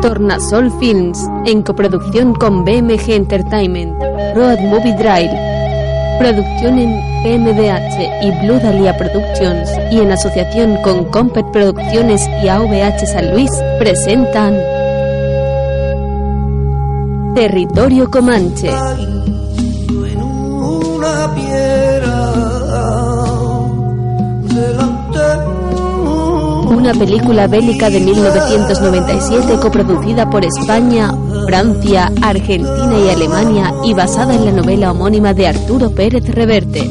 Tornasol Films, en coproducción con BMG Entertainment, Road Movie Drive, producción en PMDH y Blue Dahlia Productions y en asociación con Compet Producciones y AVH San Luis, presentan Territorio Comanche. Una película bélica de 1997 coproducida por España, Francia, Argentina y Alemania y basada en la novela homónima de Arturo Pérez Reverte.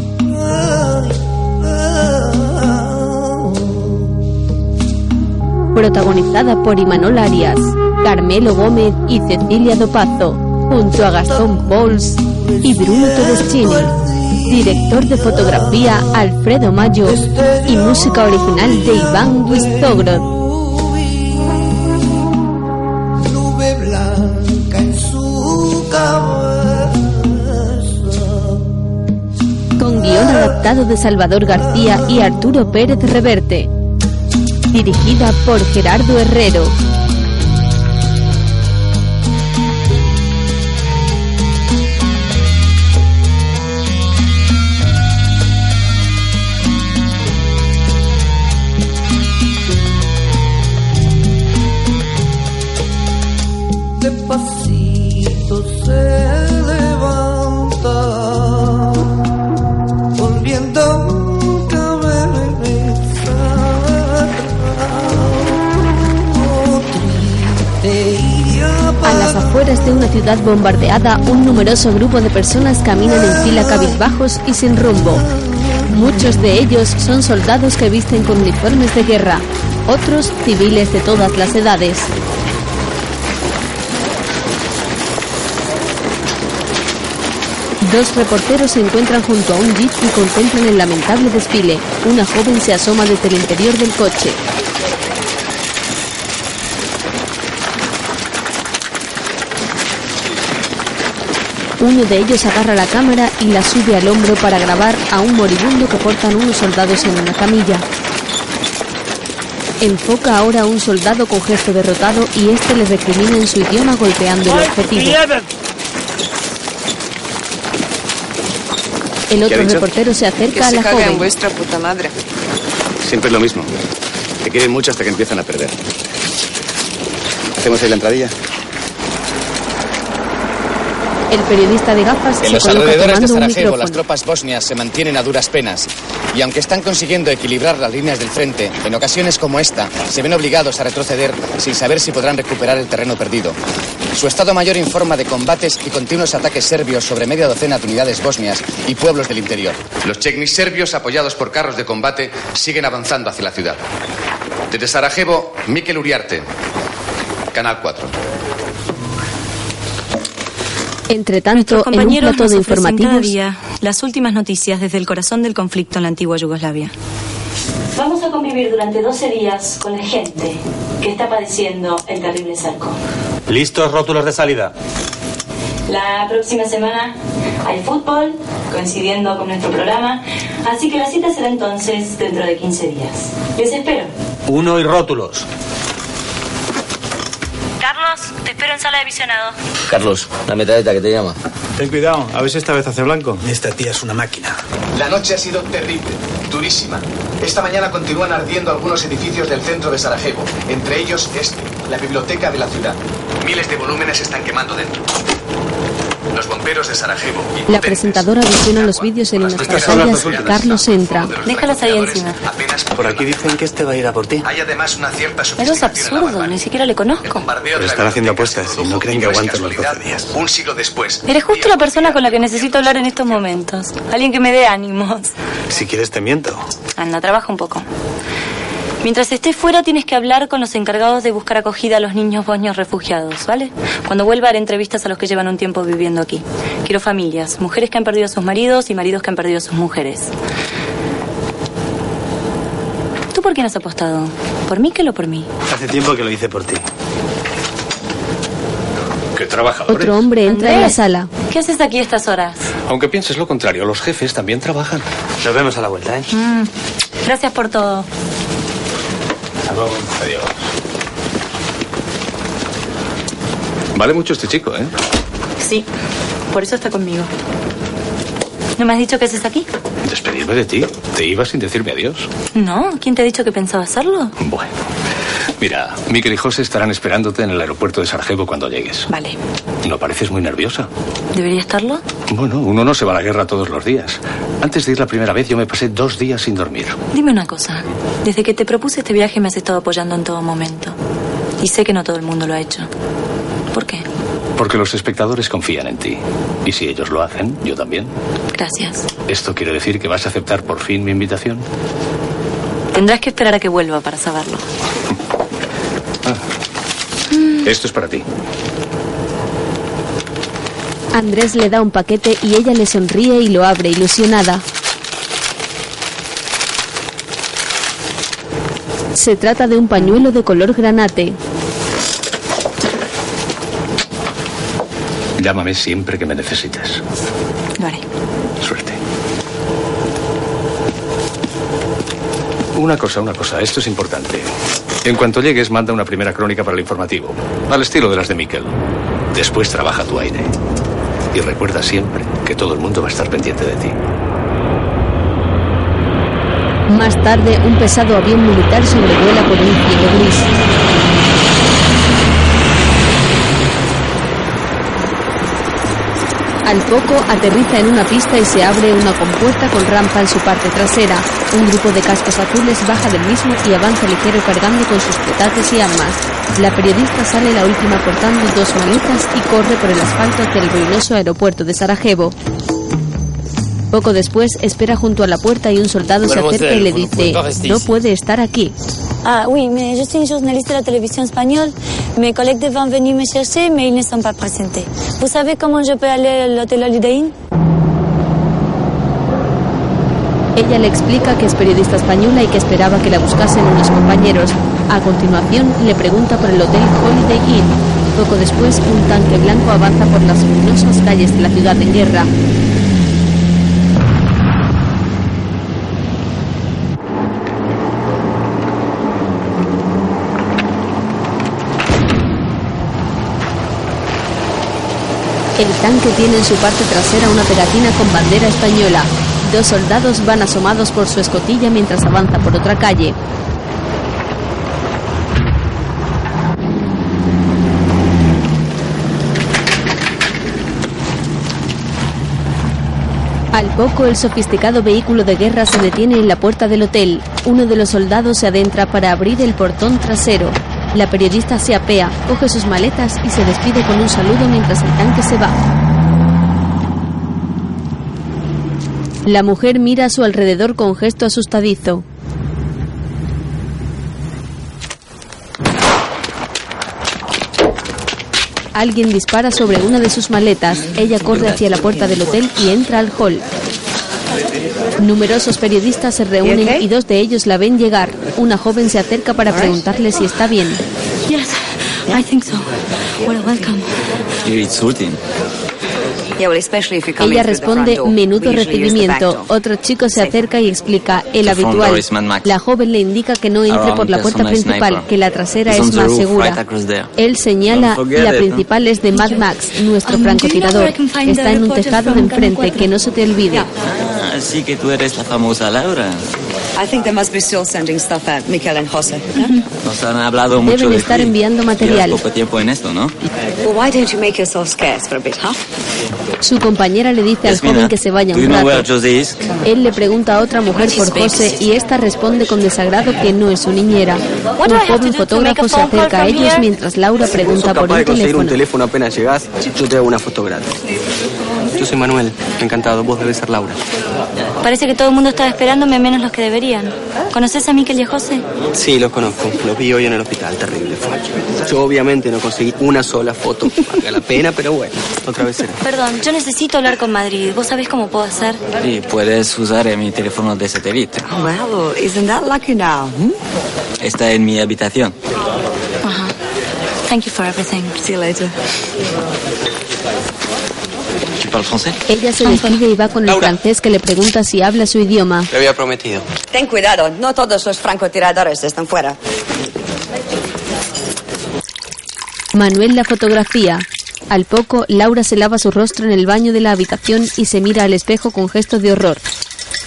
Protagonizada por Imanol Arias, Carmelo Gómez y Cecilia Dopazo, junto a Gastón Pauls y Bruno Todeschini. Director de fotografía Alfredo Mayo y música original de Iván Wistogrod. con guion adaptado de Salvador García y Arturo Pérez Reverte. Dirigida por Gerardo Herrero. Ciudad bombardeada, un numeroso grupo de personas caminan en fila cabizbajos y sin rumbo. Muchos de ellos son soldados que visten con uniformes de guerra, otros civiles de todas las edades. Dos reporteros se encuentran junto a un jeep y contemplan el lamentable desfile. Una joven se asoma desde el interior del coche. Uno de ellos agarra la cámara y la sube al hombro para grabar a un moribundo que portan unos soldados en una camilla. Enfoca ahora a un soldado con gesto derrotado y este le recrimina en su idioma golpeando el objetivo. El otro reportero se Que acerca a se la en joven. vuestra puta madre. Siempre es lo mismo. Te quieren mucho hasta que empiezan a perder. ¿Hacemos ahí la entradilla? El periodista de gafas En se los coloca alrededores de Sarajevo, las tropas bosnias se mantienen a duras penas. Y aunque están consiguiendo equilibrar las líneas del frente, en ocasiones como esta, se ven obligados a retroceder sin saber si podrán recuperar el terreno perdido. Su Estado Mayor informa de combates y continuos ataques serbios sobre media docena de unidades bosnias y pueblos del interior. Los chechnis serbios, apoyados por carros de combate, siguen avanzando hacia la ciudad. Desde Sarajevo, Mikel Uriarte, Canal 4. Entre tanto, en un compañeros plato de informativos, día las últimas noticias desde el corazón del conflicto en la antigua Yugoslavia. Vamos a convivir durante 12 días con la gente que está padeciendo el terrible cerco. ¿Listos rótulos de salida? La próxima semana hay fútbol, coincidiendo con nuestro programa, así que la cita será entonces dentro de 15 días. Les espero. Uno y rótulos. Carlos, te espero en sala de visionado. Carlos, la metralleta que te llama. Ten cuidado, a ver si esta vez hace blanco. Esta tía es una máquina. La noche ha sido terrible, durísima. Esta mañana continúan ardiendo algunos edificios del centro de Sarajevo, entre ellos este, la biblioteca de la ciudad. Miles de volúmenes están quemando dentro. Los bomberos de Sarajevo. la presentadora visiona los vídeos en unas pantallas y Carlos entra. Déjalos ahí encima. Apenas Por aquí dicen que este va a ir a por ti. Hay además una cierta Eso es absurdo, ni siquiera le conozco. Pero están haciendo apuestas y no creen que aguanten los casualidad, 12 días. Un siglo después. Eres justo la persona con la que necesito hablar en estos momentos. Alguien que me dé ánimos. Si quieres te miento. Anda, trabaja un poco. Mientras estés fuera tienes que hablar con los encargados de buscar acogida a los niños bosnios refugiados, ¿vale? Cuando vuelva haré entrevistas a los que llevan un tiempo viviendo aquí. Quiero familias, mujeres que han perdido a sus maridos y maridos que han perdido a sus mujeres. ¿Tú por quién has apostado? ¿Por mí o por mí? Hace tiempo que lo hice por ti. ¿Qué trabajadores? Otro hombre entra en la sala. ¿Qué haces aquí a estas horas? Aunque pienses lo contrario, los jefes también trabajan. Nos vemos a la vuelta, ¿eh? Mm, gracias por todo. Adiós. Vale mucho este chico, ¿eh? Sí, por eso está conmigo. ¿No me has dicho que haces aquí? Despedirme de ti. Te iba sin decirme adiós. No, ¿quién te ha dicho que pensaba hacerlo? Bueno. Mira, Miquel y José estarán esperándote en el aeropuerto de Sarajevo cuando llegues. Vale. ¿No pareces muy nerviosa? ¿Debería estarlo? Bueno, uno no se va a la guerra todos los días. Antes de ir la primera vez yo me pasé dos días sin dormir. Dime una cosa. Desde que te propuse este viaje me has estado apoyando en todo momento. Y sé que no todo el mundo lo ha hecho. ¿Por qué? Porque los espectadores confían en ti. Y si ellos lo hacen, yo también. Gracias. ¿Esto quiere decir que vas a aceptar por fin mi invitación? Tendrás que esperar a que vuelva para saberlo. Esto es para ti. Andrés le da un paquete y ella le sonríe y lo abre ilusionada. Se trata de un pañuelo de color granate. Llámame siempre que me necesites. Lo haré. Suerte. Una cosa, una cosa. Esto es importante. En cuanto llegues, manda una primera crónica para el informativo. Al estilo de las de Miquel. Después trabaja tu aire. Y recuerda siempre que todo el mundo va a estar pendiente de ti. Más tarde, un pesado avión militar sobrevuela por un cielo gris. Al poco aterriza en una pista y se abre una compuerta con rampa en su parte trasera. Un grupo de cascos azules baja del mismo y avanza ligero cargando con sus petates y armas. La periodista sale la última portando dos maletas y corre por el asfalto hacia el ruinoso aeropuerto de Sarajevo. Poco después espera junto a la puerta y un soldado se acerca y le dice, no puede estar aquí. Ah oui, mais je suis journaliste de la télévision espagnole. Mes collègues devaient venir me chercher, mais ils ne sont pas présentés. Vous savez comment je peux aller à l'hôtel Holiday Inn Ella le explica que es periodista española y que esperaba que la buscasen unos compañeros. A continuación, le pregunta por el hotel Holiday Inn. Poco después, un tanque blanco avanza por las luminosas calles de la ciudad en guerra. El tanque tiene en su parte trasera una pegatina con bandera española. Dos soldados van asomados por su escotilla mientras avanza por otra calle. Al poco, el sofisticado vehículo de guerra se detiene en la puerta del hotel. Uno de los soldados se adentra para abrir el portón trasero. La periodista se apea, coge sus maletas y se despide con un saludo mientras el tanque se va. La mujer mira a su alrededor con gesto asustadizo. Alguien dispara sobre una de sus maletas. Ella corre hacia la puerta del hotel y entra al hall. Numerosos periodistas se reúnen y dos de ellos la ven llegar. Una joven se acerca para preguntarle si está bien. Yes, I think so. Well, welcome. You're insulting. Ella responde menudo recibimiento. Otro chico se acerca y explica el habitual. La joven le indica que no entre por la puerta principal, que la trasera es más segura. Él señala la principal es de Mad Max, nuestro francotirador. Está en un tejado de enfrente, que no se te olvide. Así que tú eres la famosa Laura. I think they must be still sending stuff out, Mikel and Jose. Nos han hablado mucho Deben de estar ti. enviando material. Llevas poco tiempo en esto, ¿no? Well, why don't you make yourself scarce for a bit, huh? Su compañera le dice al Yasmina, joven que se vaya un rato. Jose is? Él le pregunta a otra mujer por José y esta responde con desagrado que no es su niñera. Un joven fotógrafo se acerca a ellos mientras Laura pregunta por el conseguir un teléfono. teléfono apenas llegás, yo te hago una foto gratis. Yo soy Manuel, encantado, vos debes ser Laura. Parece que todo el mundo estaba esperándome menos los que deberían. ¿Conoces a Miquel y a José? Sí, los conozco, los vi hoy en el hospital, terrible fue. Yo obviamente no conseguí una sola foto, valga la pena, pero bueno, otra vez será. Perdón, yo necesito hablar con Madrid. ¿Vos sabés cómo puedo hacer? Y puedes usar eh, mi teléfono de satélite. Well, isn't that lucky now? Hmm? Está en mi habitación. Ajá. Thank you for everything. See you later. ¿Tu parles français? Ella se despide y va con el francés que le pregunta si habla su idioma. Te había prometido. Ten cuidado, no todos los francotiradores están fuera. Manuel la fotografía. Al poco, Laura se lava su rostro en el baño de la habitación y se mira al espejo con gesto de horror.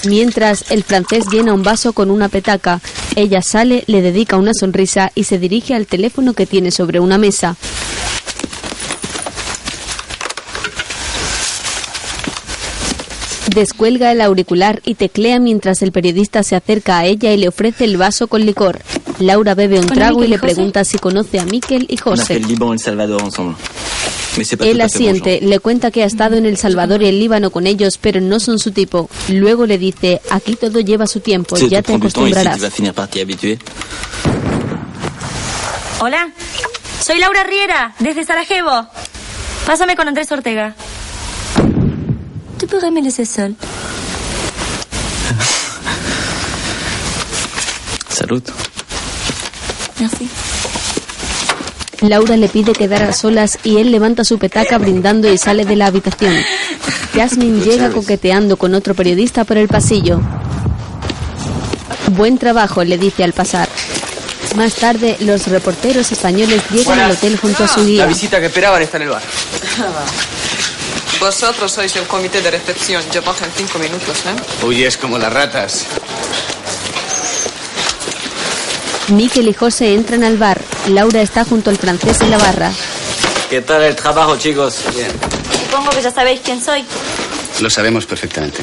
Mientras, el francés llena un vaso con una petaca. Ella sale, le dedica una sonrisa y se dirige al teléfono que tiene sobre una mesa. Descuelga el auricular y teclea mientras el periodista se acerca a ella y le ofrece el vaso con licor. Laura bebe un ¿Con trago y le pregunta si conoce a Miquel y José. Él fait asiente, le cuenta que ha estado en El Salvador y el Líbano con ellos, pero no son su tipo. Luego le dice, aquí todo lleva su tiempo, ya te acostumbrarás. Hola, soy Laura Riera, desde Sarajevo. Pásame con Andrés Ortega. ¿Tú pourrais me laisser seul? Salud. Merci. Laura le pide quedar a solas y él levanta su petaca brindando y sale de la habitación. Jasmine llega coqueteando con otro periodista por el pasillo. Buen trabajo, le dice al pasar. Más tarde, los reporteros españoles llegan al hotel junto a su La guía. visita que esperaban está en el bar. Vosotros sois el comité de recepción. Yo bajo en cinco minutos, ¿eh? Huyes como las ratas. Miquel y José entran al bar. Laura está junto al francés en la barra. ¿Qué tal el trabajo, chicos? Bien. Supongo que ya sabéis quién soy. Lo sabemos perfectamente.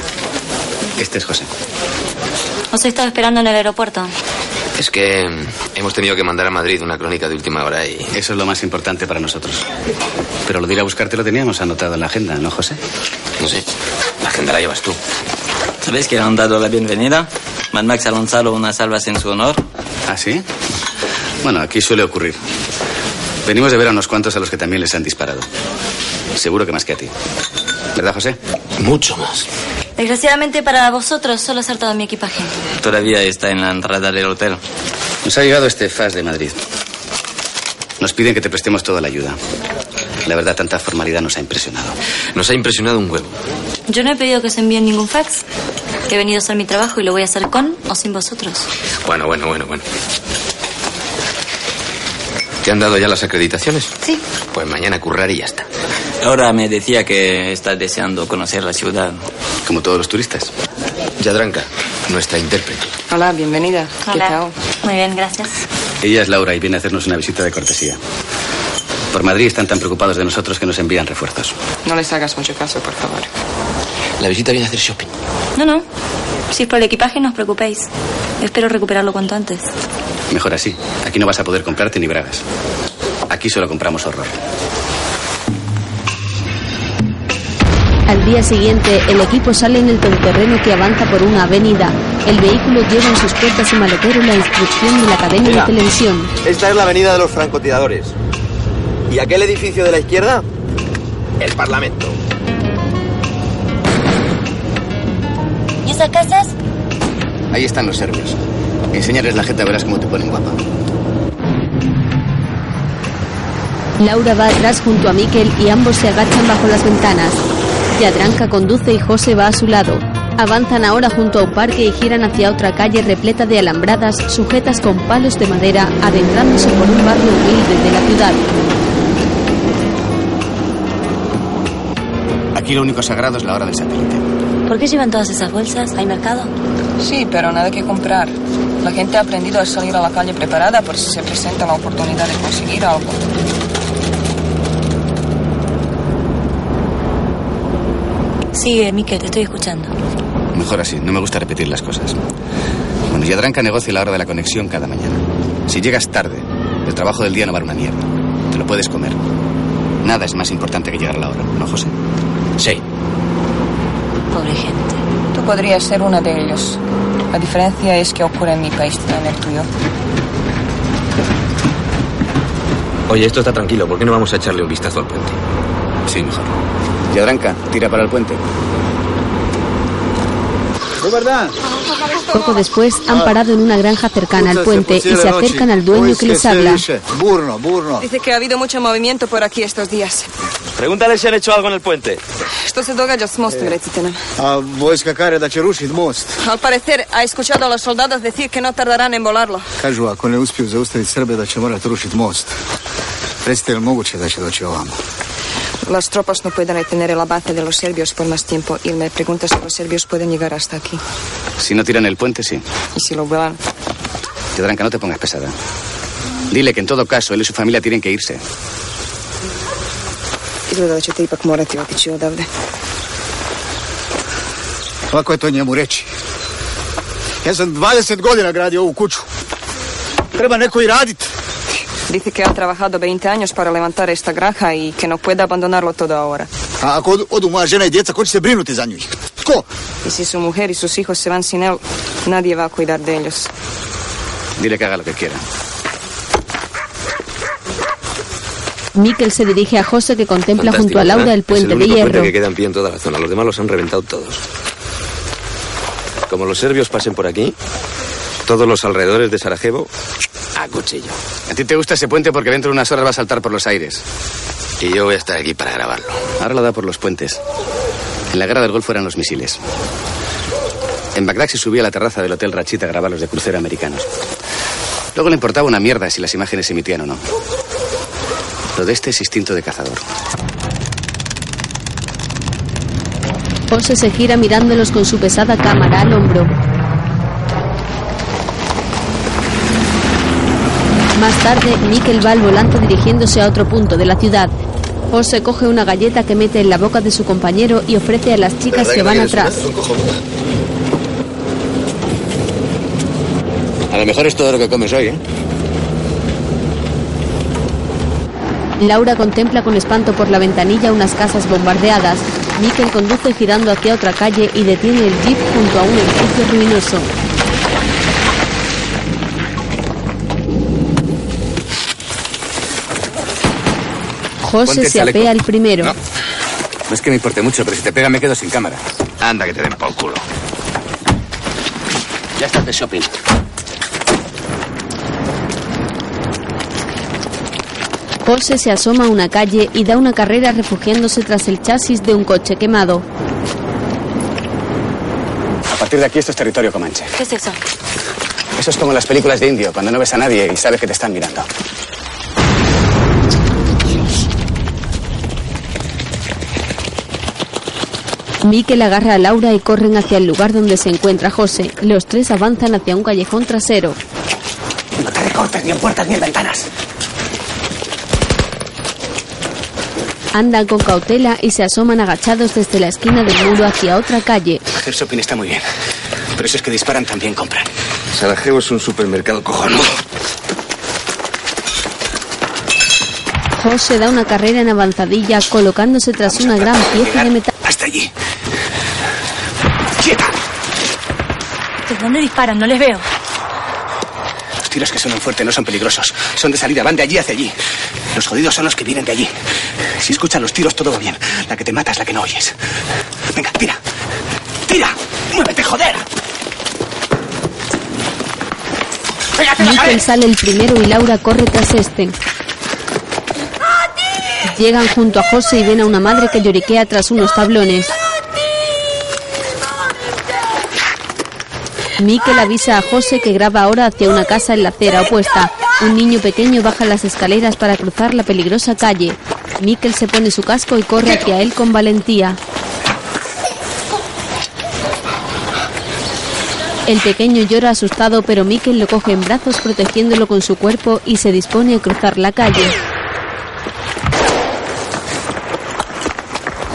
Este es José. Os he estado esperando en el aeropuerto. Es que hemos tenido que mandar a Madrid una crónica de última hora y... Eso es lo más importante para nosotros. Pero lo de ir a buscarte lo teníamos anotado en la agenda, ¿no, José? No sé, la agenda la llevas tú. ¿Sabéis que le han dado la bienvenida? Mad Max ha lanzado unas salvas en su honor. ¿Ah, sí? Bueno, aquí suele ocurrir. Venimos de ver a unos cuantos a los que también les han disparado. Seguro que más que a ti. ¿Verdad, José? Mucho más. Desgraciadamente para vosotros solo ha todo mi equipaje. Todavía está en la entrada del hotel. Nos ha llegado este FAS de Madrid. Nos piden que te prestemos toda la ayuda. La verdad, tanta formalidad nos ha impresionado. Nos ha impresionado un huevo. Yo no he pedido que se envíen ningún fax. Que he venido a hacer mi trabajo y lo voy a hacer con o sin vosotros. Bueno, bueno, bueno, bueno. ¿Te han dado ya las acreditaciones? Sí. Pues mañana currar y ya está. Ahora me decía que está deseando conocer la ciudad. Como todos los turistas. Yadranka, nuestra intérprete. Hola, bienvenida. ¿Qué tal? Hola. Muy bien, gracias. Ella es Laura y viene a hacernos una visita de cortesía. Por Madrid están tan preocupados de nosotros que nos envían refuerzos. No les hagas mucho caso, por favor. La visita viene a hacer shopping. No, no. Si es por el equipaje, no os preocupéis. Espero recuperarlo cuanto antes. Mejor así. Aquí no vas a poder comprarte ni bragas. Aquí solo compramos horror. Al día siguiente, el equipo sale en el todoterreno que avanza por una avenida. El vehículo lleva en sus puertas y maletero la inscripción de la cadena Mira. de televisión. Esta es la avenida de los francotiradores. ¿Y aquel edificio de la izquierda? El Parlamento. ¿Y esas casas? Ahí están los serbios. Enséñales la jeta, verás cómo te ponen guapa. Laura va atrás junto a Miquel y ambos se agachan bajo las ventanas. Yadranka conduce y José va a su lado. Avanzan ahora junto a un parque y giran hacia otra calle repleta de alambradas sujetas con palos de madera, adentrándose por un barrio humilde de la ciudad. Aquí lo único sagrado es la hora del satélite. ¿Por qué llevan todas esas bolsas? ¿Hay mercado? Sí, pero nada que comprar. La gente ha aprendido a salir a la calle preparada por si se presenta la oportunidad de conseguir algo. Sigue, Miquel, te estoy escuchando. Mejor así, no me gusta repetir las cosas. Bueno, Yadranka negocia la hora de la conexión cada mañana. Si llegas tarde, el trabajo del día no vale una mierda. Te lo puedes comer. Nada es más importante que llegar a la hora, ¿no, José? Sí. Pobre gente. Tú podrías ser uno de ellos. La diferencia es que ocurre en mi país, no en el tuyo. Oye, esto está tranquilo. ¿Por qué no vamos a echarle un vistazo al puente? Sí, mejor. Yadranka, tira para el puente. Poco después han parado en una granja cercana al puente y se acercan al dueño que les habla. Burno, burno. Dice que ha habido mucho movimiento por aquí estos días. Pregúntale si han hecho algo en el puente. Esto se događa s mostom, recite nam. A vojska kare da će rušit most. Al parecer, ha escuchado a los soldados decir que no tardarán en volarlo. Kažu, ako ne uspiju zaustaviti Srbe, da će morati rušit most. Recite, je moguće da će doći ovamo? Las tropas no pueden retener la base de los serbios por más tiempo. Y me pregunta si los serbios pueden llegar hasta aquí. Si no tiran el puente, sí. Y si lo vuelan. Te darán que no te pongas pesada. Dile que en todo caso él y su familia tienen que irse. Izgleda da ćete ipak morati otići odavde. Lako je to njemu reći. Ja sam 20 godina gradio ovu kuću. Treba neko i radit. Dice que ha trabajado 20 años para levantar esta granja y que no puede abandonarlo todo ahora. A ako odu, odu moja žena i djeca, ko će se brinuti za njih? Tko? Y si su mujer y sus hijos se van sin él, nadie va a cuidar de ellos. Dile que haga lo que quiera. Mikel se dirige a José que contempla Fantástico, junto a Laura el puente es el de hierro. puente que queda en pie en toda la zona. Los demás los han reventado todos. Como los serbios pasen por aquí, todos los alrededores de Sarajevo a cuchillo. A ti te gusta ese puente porque dentro de unas horas va a saltar por los aires. Y yo voy a estar aquí para grabarlo. Ahora lo da por los puentes. En la guerra del Golfo eran los misiles. En Bagdad se subía a la terraza del Hotel Rachita a grabar los de crucero americanos. Luego le importaba una mierda si las imágenes se emitían o no. Lo de este es instinto de cazador. José se gira mirándolos con su pesada cámara al hombro. Más tarde, Mikel va al volante dirigiéndose a otro punto de la ciudad. José coge una galleta que mete en la boca de su compañero y ofrece a las chicas que van atrás. A lo mejor es todo lo que comes hoy, ¿eh? Laura contempla con espanto por la ventanilla unas casas bombardeadas. Mikel conduce girando hacia otra calle y detiene el jeep junto a un edificio ruinoso. José se apea el primero. No. No es que me importe mucho, pero si te pega me quedo sin cámara. Anda, que te den por culo. Ya estás de shopping. José se asoma a una calle y da una carrera refugiándose tras el chasis de un coche quemado. A partir de aquí esto es territorio comanche. ¿Qué es eso? Eso es como en las películas de indio, cuando no ves a nadie y sabes que te están mirando. Mikel agarra a Laura y corren hacia el lugar donde se encuentra José. Los tres avanzan hacia un callejón trasero. No te recortes ni en puertas ni en ventanas. Andan con cautela y se asoman agachados desde la esquina del muro hacia otra calle. Hacer shopping está muy bien. Pero esos que disparan también compran. Sarajevo es un supermercado cojonudo. José da una carrera en avanzadilla colocándose tras una gran pieza de metal. Hasta allí. ¿De dónde disparan? No les veo. Los tiros que suenan fuerte no son peligrosos. Son de salida, van de allí hacia allí. Los jodidos son los que vienen de allí. Si escuchan los tiros, todo va bien. La que te mata es la que no oyes. Venga, tira. ¡Tira! ¡Muévete, joder! Mikel sale el primero y Laura corre tras este. Llegan junto a José y ven a una madre que lloriquea tras unos tablones. Mikel avisa a José que graba ahora hacia una casa en la acera opuesta. Un niño pequeño baja las escaleras para cruzar la peligrosa calle. Mikel se pone su casco y corre hacia él con valentía. El pequeño llora asustado, pero Mikel lo coge en brazos protegiéndolo con su cuerpo y se dispone a cruzar la calle.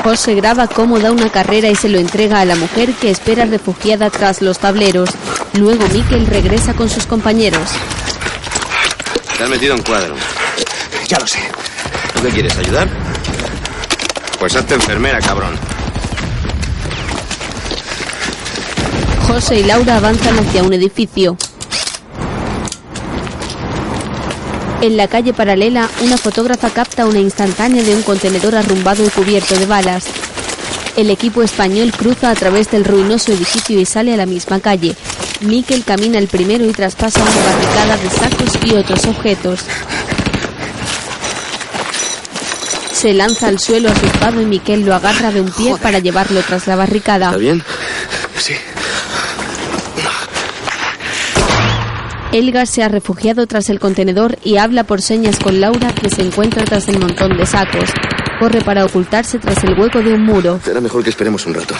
José graba cómo da una carrera y se lo entrega a la mujer que espera refugiada tras los tableros. Luego Mikel regresa con sus compañeros. Te has metido en cuadro. Ya lo sé. ¿Tú qué quieres, ayudar? Pues hazte enfermera, cabrón. José y Laura avanzan hacia un edificio. En la calle paralela, una fotógrafa capta una instantánea de un contenedor arrumbado y cubierto de balas. El equipo español cruza a través del ruinoso edificio y sale a la misma calle. Mikel camina el primero y traspasa una barricada de sacos y otros objetos. Se lanza al suelo asustado y Mikel lo agarra de un pie para llevarlo tras la barricada. ¿Está bien? Sí. Elgar se ha refugiado tras el contenedor y habla por señas con Laura que se encuentra tras el montón de sacos. Corre para ocultarse tras el hueco de un muro. Será mejor que esperemos un rato.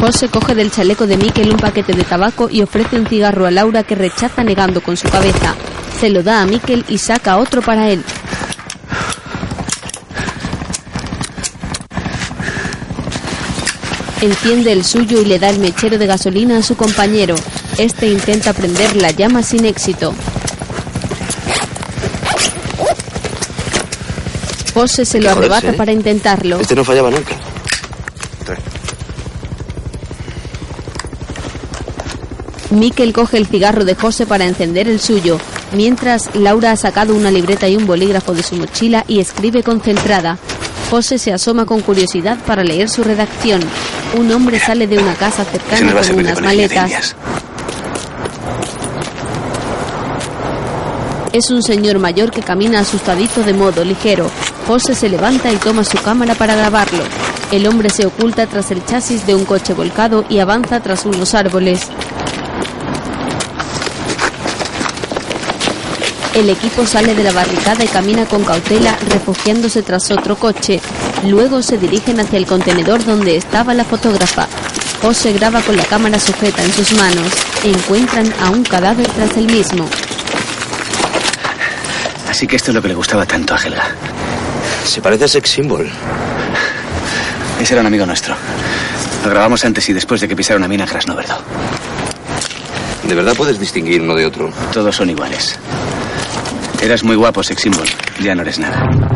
José coge del chaleco de Mikel un paquete de tabaco y ofrece un cigarro a Laura que rechaza negando con su cabeza. Se lo da a Mikel y saca otro para él. Enciende el suyo y le da el mechero de gasolina a su compañero. Este intenta prender la llama sin éxito. José se lo arrebata ¿eh? para intentarlo. Este no fallaba nunca. Mikel coge el cigarro de José para encender el suyo, mientras Laura ha sacado una libreta y un bolígrafo de su mochila y escribe concentrada. José se asoma con curiosidad para leer su redacción. Un hombre sale de una casa cercana con unas maletas. Es un señor mayor que camina asustadito de modo ligero. José se levanta y toma su cámara para grabarlo. El hombre se oculta tras el chasis de un coche volcado y avanza tras unos árboles. El equipo sale de la barricada y camina con cautela, refugiándose tras otro coche. Luego se dirigen hacia el contenedor donde estaba la fotógrafa. José graba con la cámara sujeta en sus manos. Encuentran a un cadáver tras el mismo. Así que esto es lo que le gustaba tanto a Helga. Se parece a Sex Symbol. Ese era un amigo nuestro. Lo grabamos antes y después de que pisara una mina en Krasnoverdo. ¿De verdad puedes distinguir uno de otro? Todos son iguales. Eras muy guapo, sex symbol. Ya no eres nada.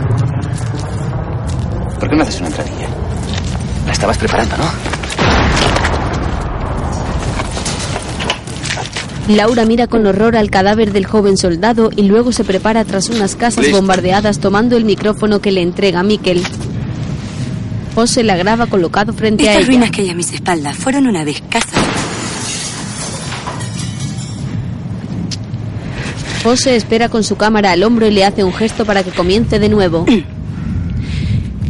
¿Por qué no haces una entradilla? La estabas preparando, ¿no? Laura mira con horror al cadáver del joven soldado y luego se prepara tras unas casas Listo. bombardeadas tomando el micrófono que le entrega Mikel. José la graba colocado frente a Estas ella. ruinas que hay a mis espaldas fueron una vez casas. José espera con su cámara al hombro y le hace un gesto para que comience de nuevo.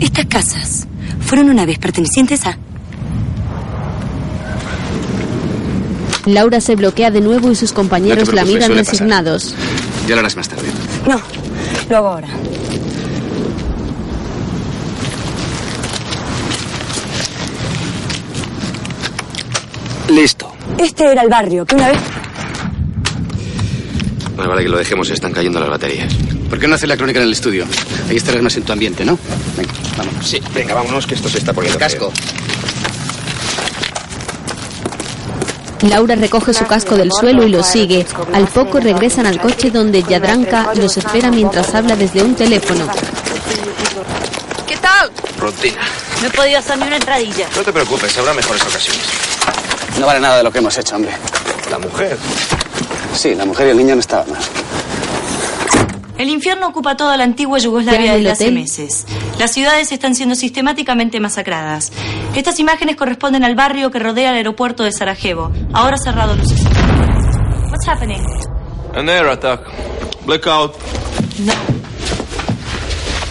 Estas casas fueron una vez pertenecientes a... Laura se bloquea de nuevo y sus compañeros No la miran resignados. Ya lo harás más tarde. No, lo hago ahora. Listo. Este era el barrio que una vez... Más vale que lo dejemos, están cayendo las baterías. ¿Por qué no hacer la crónica en el estudio? Ahí estarás más en tu ambiente, ¿no? Vámonos. Sí, venga, vámonos, que esto se está poniendo Casco. Laura recoge su casco del suelo y lo sigue. Al poco regresan al coche donde Yadranka los espera mientras habla desde un teléfono. ¿Qué tal? Rutina. No he podido hacer ni una entradilla. No te preocupes, habrá mejores ocasiones. No vale nada de lo que hemos hecho, hombre. La mujer. Sí, la mujer y el niño no estaban mal. El infierno ocupa toda la antigua Yugoslavia desde hace meses. Las ciudades están siendo sistemáticamente masacradas. Estas imágenes corresponden al barrio que rodea el aeropuerto de Sarajevo, ahora cerrado no sabe. What's happening? An air attack. Blackout.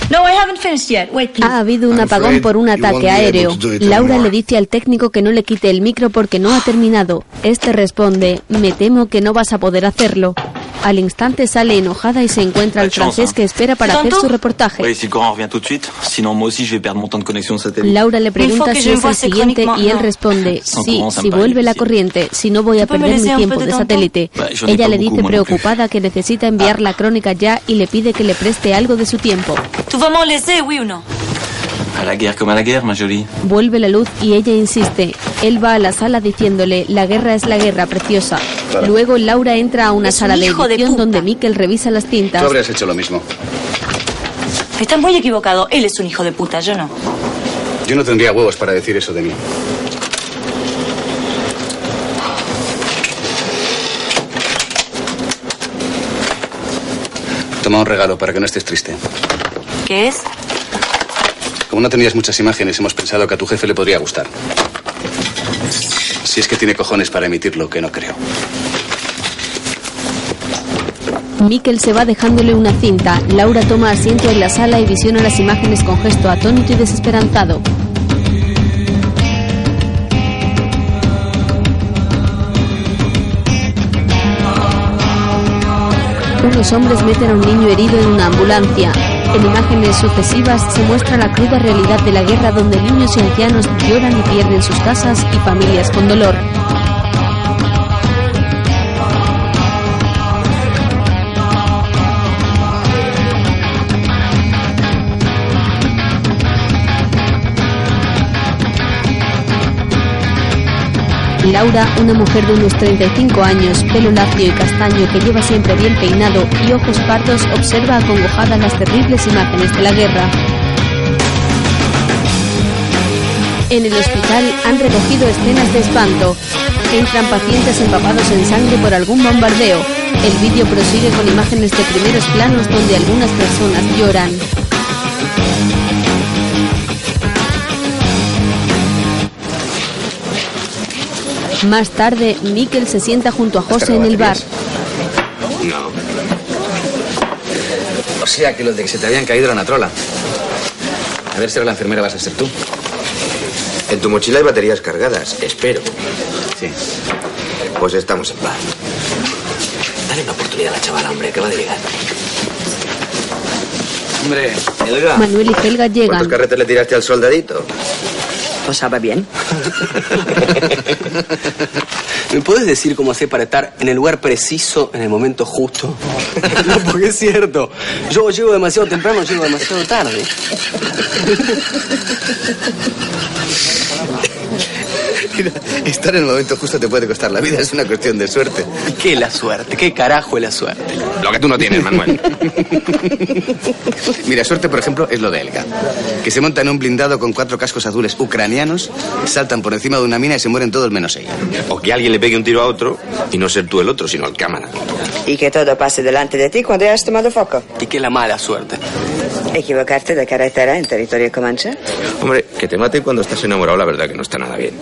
No, I haven't finished yet. Wait, please. Ha habido un apagón por un ataque aéreo. Laura le dice al técnico que no le quite el micro porque no ha terminado. Este responde, me temo que no vas a poder hacerlo. Al instante sale enojada y se encuentra al francés que espera para hacer su reportaje. Laura le pregunta si es el siguiente y él responde, sí, si vuelve la corriente, si no voy a ¿Tú me perder mi tiempo de satélite. Ella le dice preocupada que necesita enviar la crónica ya y le pide que le preste algo de su tiempo. ¿Tú vas a laisser, oui o no? À la guerre comme à la guerre, ma jolie. Vuelve la luz y ella insiste. Él va a la sala diciéndole, la guerra es la guerra, preciosa. Para. Luego Laura entra a una Es sala de edición donde Mikkel revisa las Tú cintas. habrías hecho lo mismo. Estás muy equivocado. Él es un hijo de puta, yo no. Yo no tendría huevos para decir eso de mí. Toma un regalo para que no estés triste. ¿Qué es? Como no tenías muchas imágenes, hemos pensado que a tu jefe le podría gustar. Si es que tiene cojones para emitirlo, que no creo. Mikkel se va dejándole una cinta. Laura toma asiento en la sala y visiona las imágenes con gesto atónito y desesperanzado. Unos hombres meten a un niño herido en una ambulancia. En imágenes sucesivas se muestra la cruda realidad de la guerra donde niños y ancianos lloran y pierden sus casas y familias con dolor. Laura, una mujer de unos 35 años, pelo lacio y castaño que lleva siempre bien peinado y ojos pardos, observa acongojada las terribles imágenes de la guerra. En el hospital han recogido escenas de espanto. Entran pacientes empapados en sangre por algún bombardeo. El vídeo prosigue con imágenes de primeros planos donde algunas personas lloran. Más tarde, Mikkel se sienta junto a José en el bar. No. O sea que los de que se te habían caído era una trola. A ver si ahora la enfermera vas a ser tú. En tu mochila hay baterías cargadas, espero. Sí. Pues estamos en paz. Dale una oportunidad a la chavala, hombre, que va de llegar. Hombre, Helga. Manuel y Helga ¿Cuántos llegan. carretes le tiraste al soldadito? ¿Posaba bien? ¿Me puedes decir cómo hacer para estar en el lugar preciso, en el momento justo? no, porque es cierto. Yo llego demasiado temprano, llego demasiado tarde. Mira, estar en el momento justo te puede costar la vida, es una cuestión de suerte. ¿Qué la suerte? ¿Qué carajo es la suerte? Lo que tú no tienes, Manuel. Mira, suerte, por ejemplo, es lo de Elga. Que se monta en un blindado con cuatro cascos azules ucranianos, saltan por encima de una mina y se mueren todos menos ella. O que alguien le pegue un tiro a otro y no ser tú el otro, sino el cámara. Y que todo pase delante de ti cuando hayas tomado foco. ¿Y qué la mala suerte? Equivocarte de carretera en territorio comanche. Hombre, que te maten cuando estás enamorado, la verdad que no está nada bien.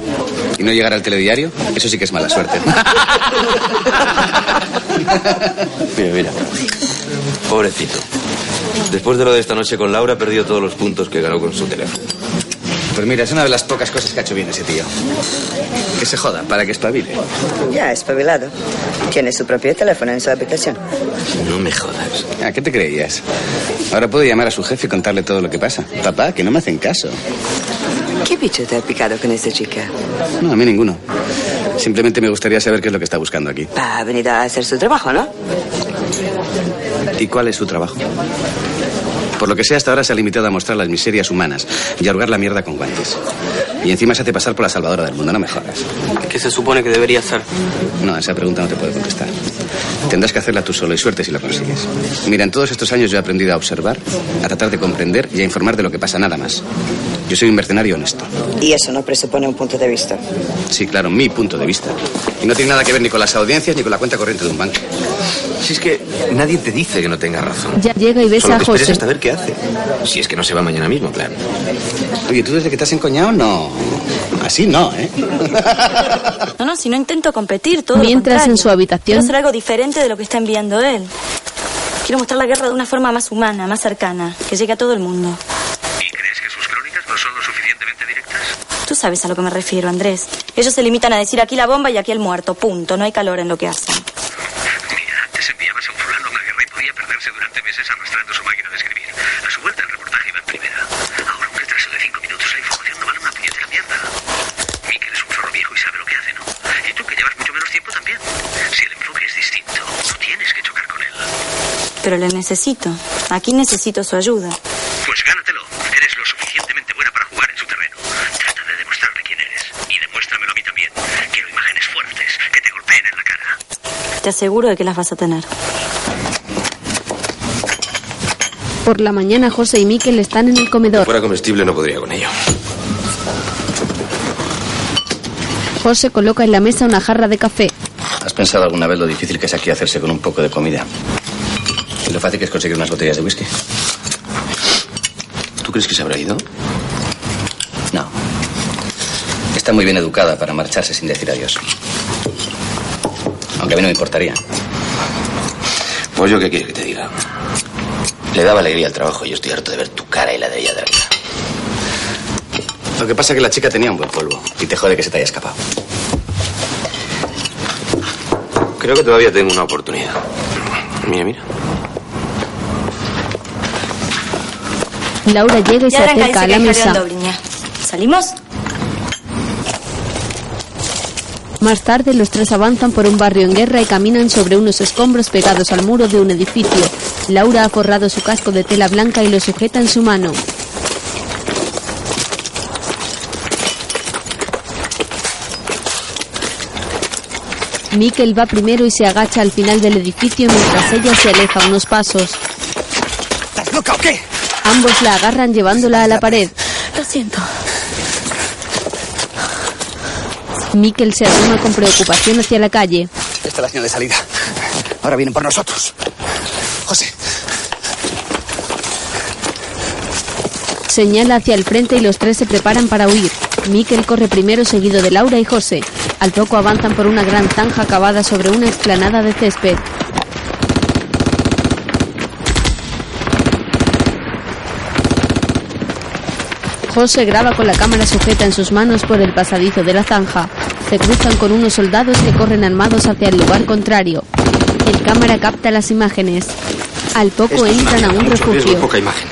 ¿Y no llegar al telediario? Eso sí que es mala suerte. Mira, mira. Pobrecito. Después de lo de esta noche con Laura, ha perdido todos los puntos que ganó con su teléfono. Pues mira, es una de las pocas cosas que ha hecho bien ese tío. Que se joda, para que espabile. Ya, espabilado. Tiene su propio teléfono en su habitación. No me jodas. ¿A qué te creías? Ahora puedo llamar a su jefe y contarle todo lo que pasa. Papá, que no me hacen caso. ¿Qué bicho te ha picado con esta chica? No, a mí ninguno. Simplemente me gustaría saber qué es lo que está buscando aquí. Ha venido a hacer su trabajo, ¿no? ¿Y cuál es su trabajo? Por lo que sea, hasta ahora se ha limitado a mostrar las miserias humanas y a hurgar la mierda con guantes. Y encima se hace pasar por la salvadora del mundo, no me jodas. ¿Qué se supone que debería hacer? No, esa pregunta no te puedo contestar. Tendrás que hacerla tú solo y suerte si lo consigues. Mira, en todos estos años yo he aprendido a observar, a tratar de comprender y a informar de lo que pasa, nada más. Yo soy un mercenario honesto. Y eso no presupone un punto de vista. Sí, claro, mi punto de vista. Y no tiene nada que ver ni con las audiencias ni con la cuenta corriente de un banco. Si es que nadie te dice que no tengas razón. Ya llega y besa Solo a que esperes José. hasta ver qué hace. Si es que no se va mañana mismo, claro. Oye, ¿tú desde que te has encoñado? No. Así no, ¿eh? No, no, si no intento competir, todo lo Mientras contrario. en su habitación- Quiero hacer algo diferente de lo que está enviando él. Quiero mostrar la guerra de una forma más humana, más cercana, que llegue a todo el mundo. ¿Y crees que sus crónicas no son lo suficientemente directas? Tú sabes a lo que me refiero, Andrés. Ellos se limitan a decir aquí la bomba y aquí el muerto, punto. No hay calor en lo que hacen. Mira, antes enviabas a un fulano a una guerra y podía perderse durante meses arrastrando su máquina de escribir. A su vuelta el reportaje iba en primera. Ahora un retraso de cinco minutos la información no vale una puñetera mierda. Miquel es un zorro viejo y sabe lo que hace, ¿no? Y tú que llevas mucho menos tiempo también. Si el enfoque es distinto, no tienes que chocar con él. Pero le necesito. Aquí necesito su ayuda. Pues gánatelo. Eres lo suficientemente buena para jugar en su terreno. Trata de demostrarle quién eres. Y demuéstramelo a mí también. Quiero imágenes fuertes que te golpeen en la cara. Te aseguro de que las vas a tener. Por la mañana José y Miquel están en el Si comedor. fuera comestible no podría con ello. José coloca en la mesa una jarra de café. ¿Has pensado alguna vez lo difícil que es aquí hacerse con un poco de comida? Lo fácil que es conseguir unas botellas de whisky. ¿Tú crees que se habrá ido? No. Está muy bien educada para marcharse sin decir adiós. Aunque a mí no me importaría. Pues yo qué quieres que te diga. Le daba alegría al trabajo y yo estoy harto de ver tu cara y la de ella de arriba. Lo que pasa es que la chica tenía un buen polvo y te jode que se te haya escapado. Creo que todavía tengo una oportunidad. Mira, mira. Laura llega y se Ya acerca a la mesa. ¿Salimos? Más tarde, los tres avanzan por un barrio en guerra y caminan sobre unos escombros pegados al muro de un edificio. Laura ha forrado su casco de tela blanca y lo sujeta en su mano. Mikkel va primero y se agacha al final del edificio mientras ella se aleja unos pasos. ¿Estás loca o qué? Ambos la agarran llevándola a la pared. Lo siento. Mikkel se asoma con preocupación hacia la calle. Esta es la señal de salida. Ahora vienen por nosotros. José, Señala hacia el frente y los tres se preparan para huir. Mikkel corre primero seguido de Laura y José. Al poco avanzan por una gran zanja cavada sobre una explanada de césped. José graba con la cámara sujeta en sus manos por el pasadizo de la zanja. Se cruzan con unos soldados que corren armados hacia el lugar contrario. El cámara capta las imágenes. Al poco entran a un refugio. poca imagen.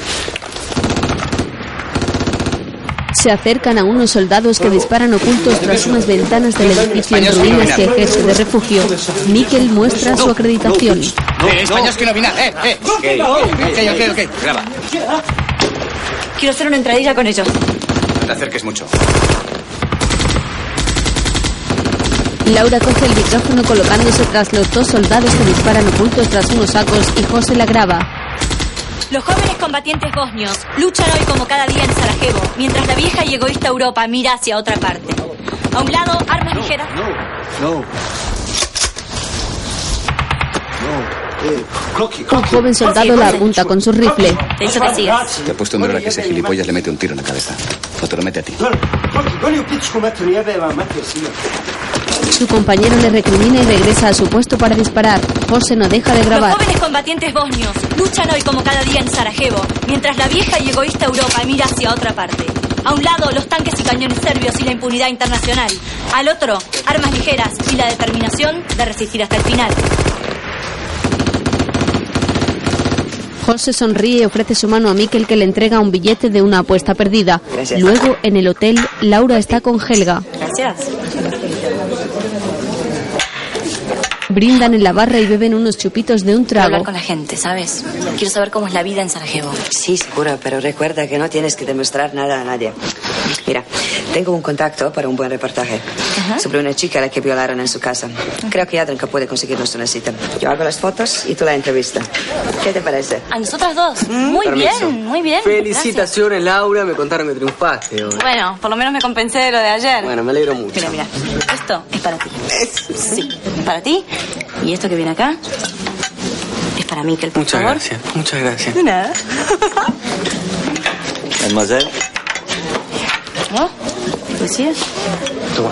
Se acercan a unos soldados que disparan ocultos tras unas ventanas del edificio en ruinas que ejerce de refugio. Mikkel muestra su acreditación. Eh, no vina. Eh, eh. Ok, ok, ok. Quiero hacer una entradilla con ellos. No te acerques mucho. Laura coge el micrófono colocándose tras los dos soldados que disparan ocultos tras unos sacos y José la graba. Los jóvenes combatientes bosnios luchan hoy como cada día en Sarajevo, mientras la vieja y egoísta Europa mira hacia otra parte. A un lado, armas ligeras. No. Un joven soldado la apunta con su rifle. Que sigas. Te he puesto en hora que ese gilipollas le mete un tiro en la cabeza. O te lo mete a ti. Su compañero le recrimina y regresa a su puesto para disparar. José no deja de Los grabar. jóvenes combatientes bosnios luchan hoy como cada día en Sarajevo, mientras la vieja y egoísta Europa mira hacia otra parte. A un lado, los tanques y cañones serbios y la impunidad internacional. Al otro, armas ligeras y la determinación de resistir hasta el final. José sonríe y ofrece su mano a Mikkel que le entrega un billete de una apuesta perdida. Gracias. Luego, en el hotel, Laura está con Helga. Gracias. Brindan en la barra y beben unos chupitos de un Quiero hablar trago. con la gente, ¿sabes? Quiero saber cómo es la vida en Sarajevo. Sí, seguro, pero recuerda que no tienes que demostrar nada a nadie. Mira, tengo un contacto para un buen reportaje sobre una chica a la que violaron en su casa. Creo que Adrenka puede conseguirnos una cita. Yo hago las fotos y tú la entrevista. ¿Qué te parece? A nosotras dos. Muy Permiso. bien, muy bien. Felicitaciones, Laura. Me contaron que triunfaste hoy. Gracias. Bueno, por lo menos me compensé de lo de ayer. Bueno, me alegro mucho. Mira, mira. Esto es para ti. Sí, es para ti. Y esto que viene acá es para por Muchas favor. gracias, muchas gracias. De nada. Mademoiselle. ¿No? ¿Poesía? Toma.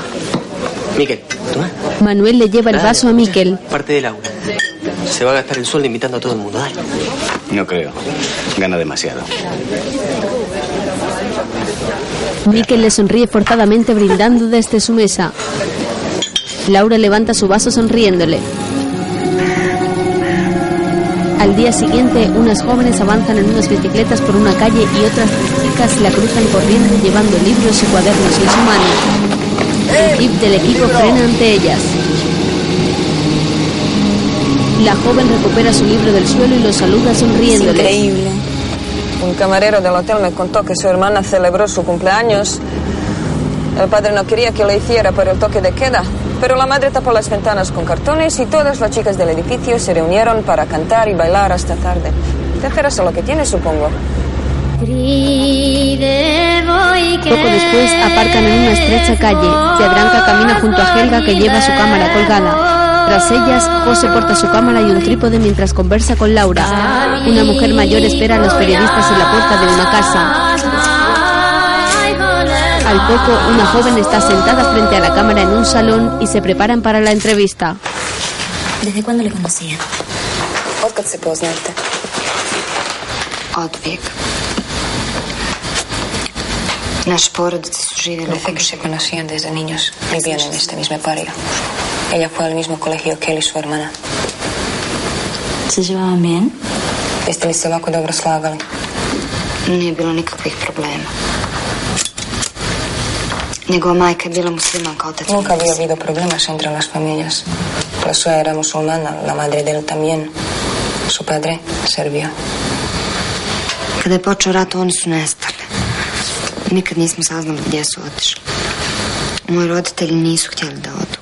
Miquel, toma. Manuel le lleva el Dale, vaso a Mikkel. Parte de Laura. Se va a gastar el sueldo invitando a todo el mundo. Dale. No creo. Gana demasiado. Mikkel le sonríe forzadamente brindando desde su mesa. Laura levanta su vaso sonriéndole. Al día siguiente, unas jóvenes avanzan en unas bicicletas por una calle y otras chicas la cruzan corriendo llevando libros y cuadernos en su mano. El jeep del equipo frena ante ellas. La joven recupera su libro del suelo y los saluda sonriéndole. increíble. Un camarero del hotel me contó que su hermana celebró su cumpleaños. El padre no quería que lo hiciera por el toque de queda, pero la madre tapó las ventanas con cartones y todas las chicas del edificio se reunieron para cantar y bailar hasta tarde. Tercera lo que tiene, supongo. Poco después aparcan en una estrecha calle. Jadranka camina junto a Helga que lleva su cámara colgada. Tras ellas, José porta su cámara y un trípode mientras conversa con Laura. Una mujer mayor espera a los periodistas en la puerta de una casa. Al poco, una joven está sentada frente a la cámara en un salón y se preparan para la entrevista. ¿Desde cuándo le conocía? se conocían desde niños. Vivían en este mismo barrio. Ella fue al mismo colegio que él y su hermana. ¿Se llevaban bien? Jeste li se ovako dobro slagali? Nije bilo nikakvih problema. Njegova majka je bila muslimanka, otac Nunca había habido problemas entre las familias. La suya era musulmana, la madre de él también. Su padre, serbio. Kada je počeo rat, oni su nestali. Nikad nismo saznali gdje su otišli. Moji roditelji nisu htjeli da odu.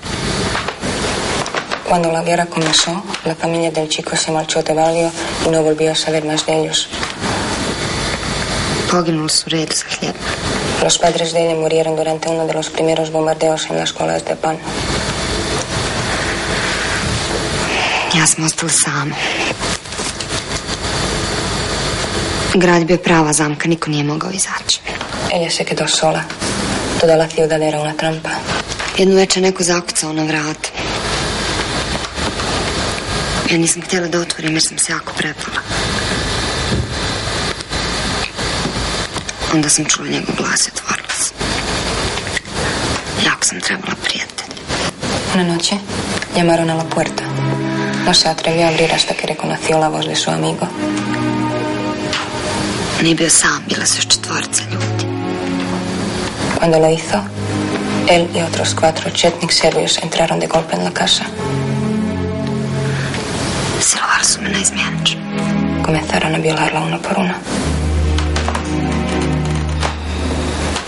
Cuando la guerra comenzó, la familia del chico se marchó de Valio y no volvió a saber más de ellos. Poginuli su redu za hljeb. Los padres de él murieron durante uno de los primeros bombardeos en las colas de pan. Ja smo ostali sami. Grad bio prava zamka, niko nije mogao izaći. Ella se quedó sola. Toda la ciudad era una trampa. Jednu večer neko zakucao na vrat. Ja nisam htjela da otvorim jer sam se jako prepala. Onda sam čula njegov glas i otvorila sam. Jako sam trebala prijatelj. Una noche llamaron a la puerta. No se atrevió a abrir hasta que reconoció la voz de su amigo. Nije bio sam, bila su još četvorica ljudi. Cuando lo hizo, él y otros cuatro chetnik serbios entraron de golpe en la casa. Silovali su me neizmjenično. Comenzaron a violarla uno por uno.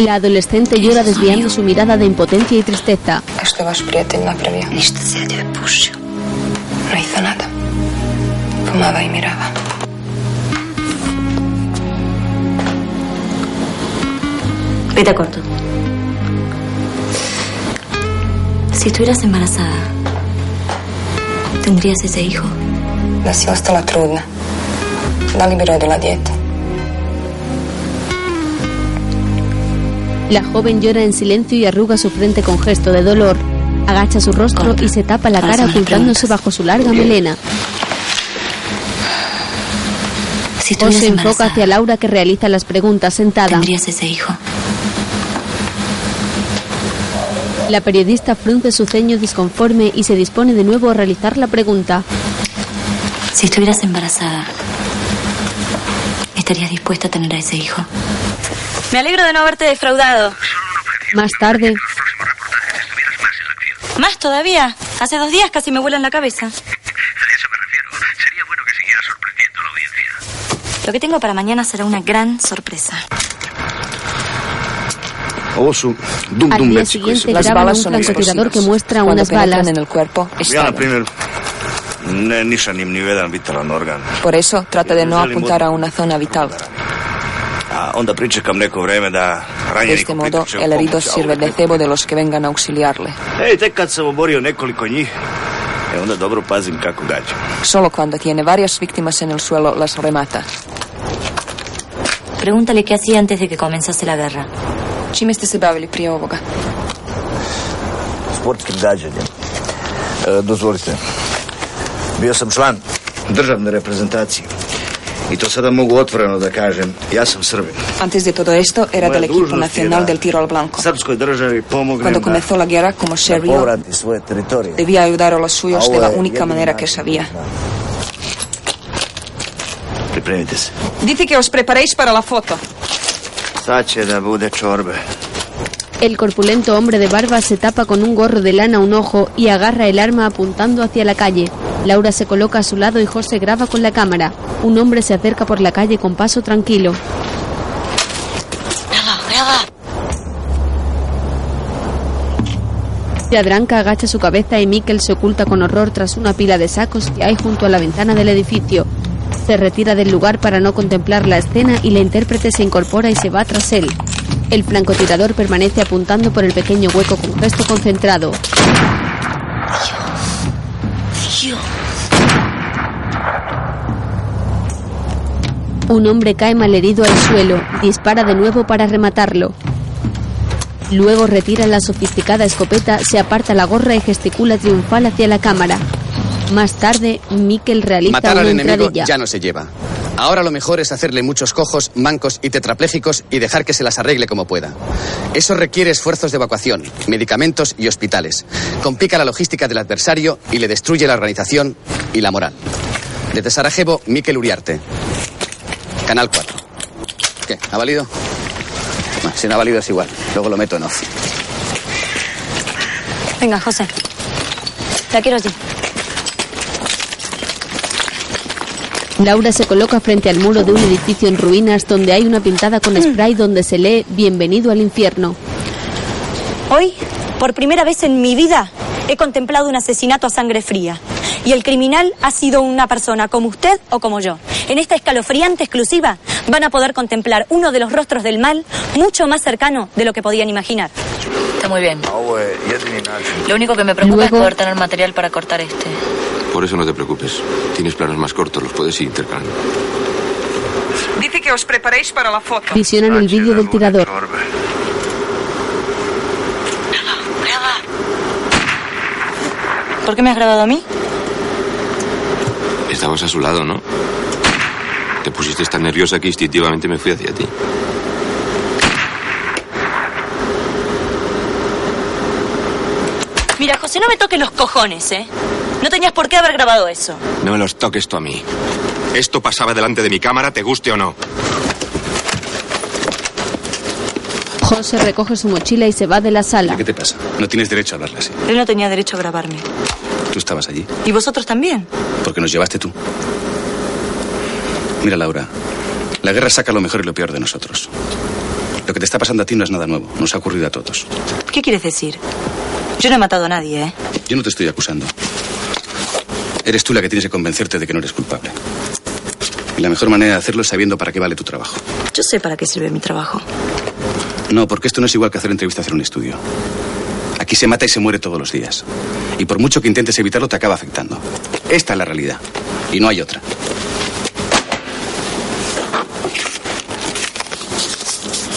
La adolescente llora desviando su mirada de impotencia y tristeza. No hizo nada. Fumaba y miraba. Ahorita corto. Si estuvieras embarazada, ¿tendrías ese hijo? Da si ostala trudna. Da li bi rodila dijete? La joven llora en silencio y arruga su frente con gesto de dolor. Agacha su rostro y se tapa la cara ocultándose bajo su larga melena. Si se enfoca hacia Laura que realiza las preguntas sentada. ¿tendrías ese hijo? La periodista frunce su ceño disconforme y se dispone de nuevo a realizar la pregunta. Si estuvieras embarazada, ¿estarías dispuesta a tener a ese hijo? Me alegro de no haberte defraudado. Más tarde, Más todavía. Hace dos días casi me vuela en la cabeza. Lo que tengo para mañana será una gran sorpresa. Al día siguiente graban un francotirador que muestra Cuando unas balas. en el cuerpo. Por eso trata de no apuntar a una zona vital. A onda pričekam neko vreme da ranjeni este modo, el herido sirve de cebo de los que vengan a auxiliarle. Ej, tek kad sam oborio nekoliko njih, e onda dobro pazim kako gađam. Solo cuando tiene varias víctimas en el suelo las remata. Pregúntale qué hacía antes de que comenzase la guerra. Čime ste se bavili prije ovoga? Sportskim gađanjem. E, dozvolite. Bio sam član državne reprezentacije. I to sada mogu otvoreno da kažem. Ja sam Srbin. Antes de todo esto, era Moja del equipo nacional del tiro al blanco. Srpskoj državi pomognem Cuando da, comenzó la guerra, como teritorije. debía ayudar a los suyos de la única manera que sabía. Pripremite se. Dice que os preparéis para la foto. Sad će da bude čorbe. El corpulento hombre de barba se tapa con un gorro de lana un ojo y agarra el arma apuntando hacia la calle. Laura se coloca a su lado y José graba con la cámara. Un hombre se acerca por la calle con paso tranquilo. Yadranka agacha su cabeza y Mikkel se oculta con horror tras una pila de sacos que hay junto a la ventana del edificio. Se retira del lugar para no contemplar la escena y la intérprete se incorpora y se va tras él. El francotirador permanece apuntando por el pequeño hueco con gesto concentrado. Un hombre cae malherido al suelo, dispara de nuevo para rematarlo. Luego retira la sofisticada escopeta, se aparta la gorra y gesticula triunfal hacia la cámara. Más tarde, Mikkel realiza Matar al enemigo entradilla. ya no se lleva. Ahora lo mejor es hacerle muchos cojos, mancos y tetraplégicos y dejar que se las arregle como pueda. Eso requiere esfuerzos de evacuación, medicamentos y hospitales. Complica la logística del adversario y le destruye la organización y la moral. Desde Sarajevo, Miquel Uriarte. Canal 4. ¿Qué? ¿Ha valido? Bueno, si no ha valido es igual. Luego lo meto en off. Venga, José. La quiero allí. Laura se coloca frente al muro de un edificio en ruinas donde hay una pintada con spray donde se lee Bienvenido al infierno. Hoy, por primera vez en mi vida, he contemplado un asesinato a sangre fría. Y el criminal ha sido una persona como usted o como yo. En esta escalofriante exclusiva van a poder contemplar uno de los rostros del mal mucho más cercano de lo que podían imaginar. Está muy bien. Lo único que me preocupa es poder tener material para cortar este. Por eso no te preocupes. Tienes planos más cortos, los puedes ir intercalando. Dice que os preparéis para la foto. Visionan el vídeo del tirador. ¿Por qué me has grabado a mí? Estabas a su lado, ¿no? Te pusiste tan nerviosa que instintivamente me fui hacia ti. Mira, José, no me toques los cojones, ¿eh? No tenías por qué haber grabado eso. No me los toques tú a mí. Esto pasaba delante de mi cámara, te guste o no. José recoge su mochila y se va de la sala. ¿Qué te pasa? No tienes derecho a hablarle así. Él no tenía derecho a grabarme. Tú estabas allí. ¿Y vosotros también? Porque nos llevaste tú. Mira, Laura. La guerra saca lo mejor y lo peor de nosotros. Lo que te está pasando a ti no es nada nuevo. Nos ha ocurrido a todos. ¿Qué quieres decir? Yo no he matado a nadie, ¿eh? Yo no te estoy acusando. Eres tú la que tienes que convencerte de que no eres culpable. Y la mejor manera de hacerlo es sabiendo para qué vale tu trabajo. Yo sé para qué sirve mi trabajo. No, porque esto no es igual que hacer entrevistas en un estudio. Aquí se mata y se muere todos los días. Y por mucho que intentes evitarlo, te acaba afectando. Esta es la realidad. Y no hay otra.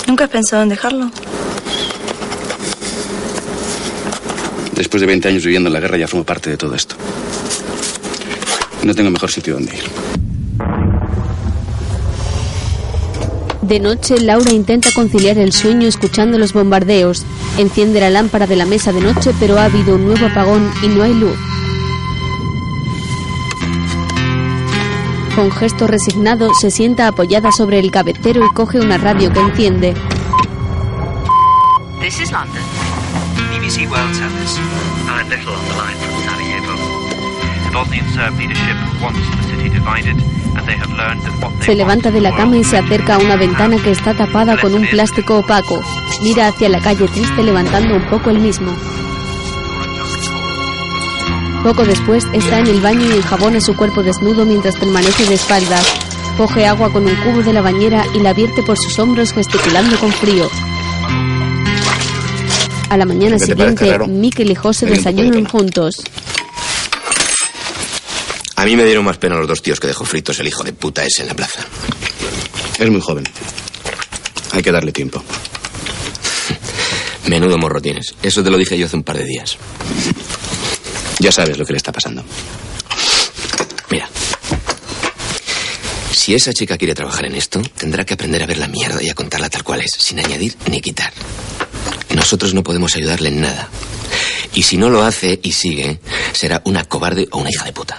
¿Nunca has pensado en dejarlo? Después de 20 años viviendo en la guerra ya formo parte de todo esto. No tengo mejor sitio donde ir. De noche, Laura intenta conciliar el sueño escuchando los bombardeos. Enciende la lámpara de la mesa de noche, pero ha habido un nuevo apagón y no hay luz. Con gesto resignado, se sienta apoyada sobre el cabecero y coge una radio que enciende. This is London. BBC World Service. I'm Little on the line from Se levanta de la cama y se acerca a una ventana que está tapada con un plástico opaco. Mira hacia la calle triste levantando un poco el mismo. Poco después está en el baño y enjabona su cuerpo desnudo mientras permanece de espaldas. Coge agua con un cubo de la bañera y la vierte por sus hombros gesticulando con frío. A la mañana ¿Qué te parece siguiente? Mikel y José desayunan juntos. A mí me dieron más pena los dos tíos que dejó fritos el hijo de puta ese en la plaza. Es muy joven. Hay que darle tiempo. Menudo morro tienes. Eso te lo dije yo hace un par de días. Ya sabes lo que le está pasando. Mira. Si esa chica quiere trabajar en esto, tendrá que aprender a ver la mierda y a contarla tal cual es, sin añadir ni quitar. Nosotros no podemos ayudarle en nada. Y si no lo hace y sigue, será una cobarde o una hija de puta.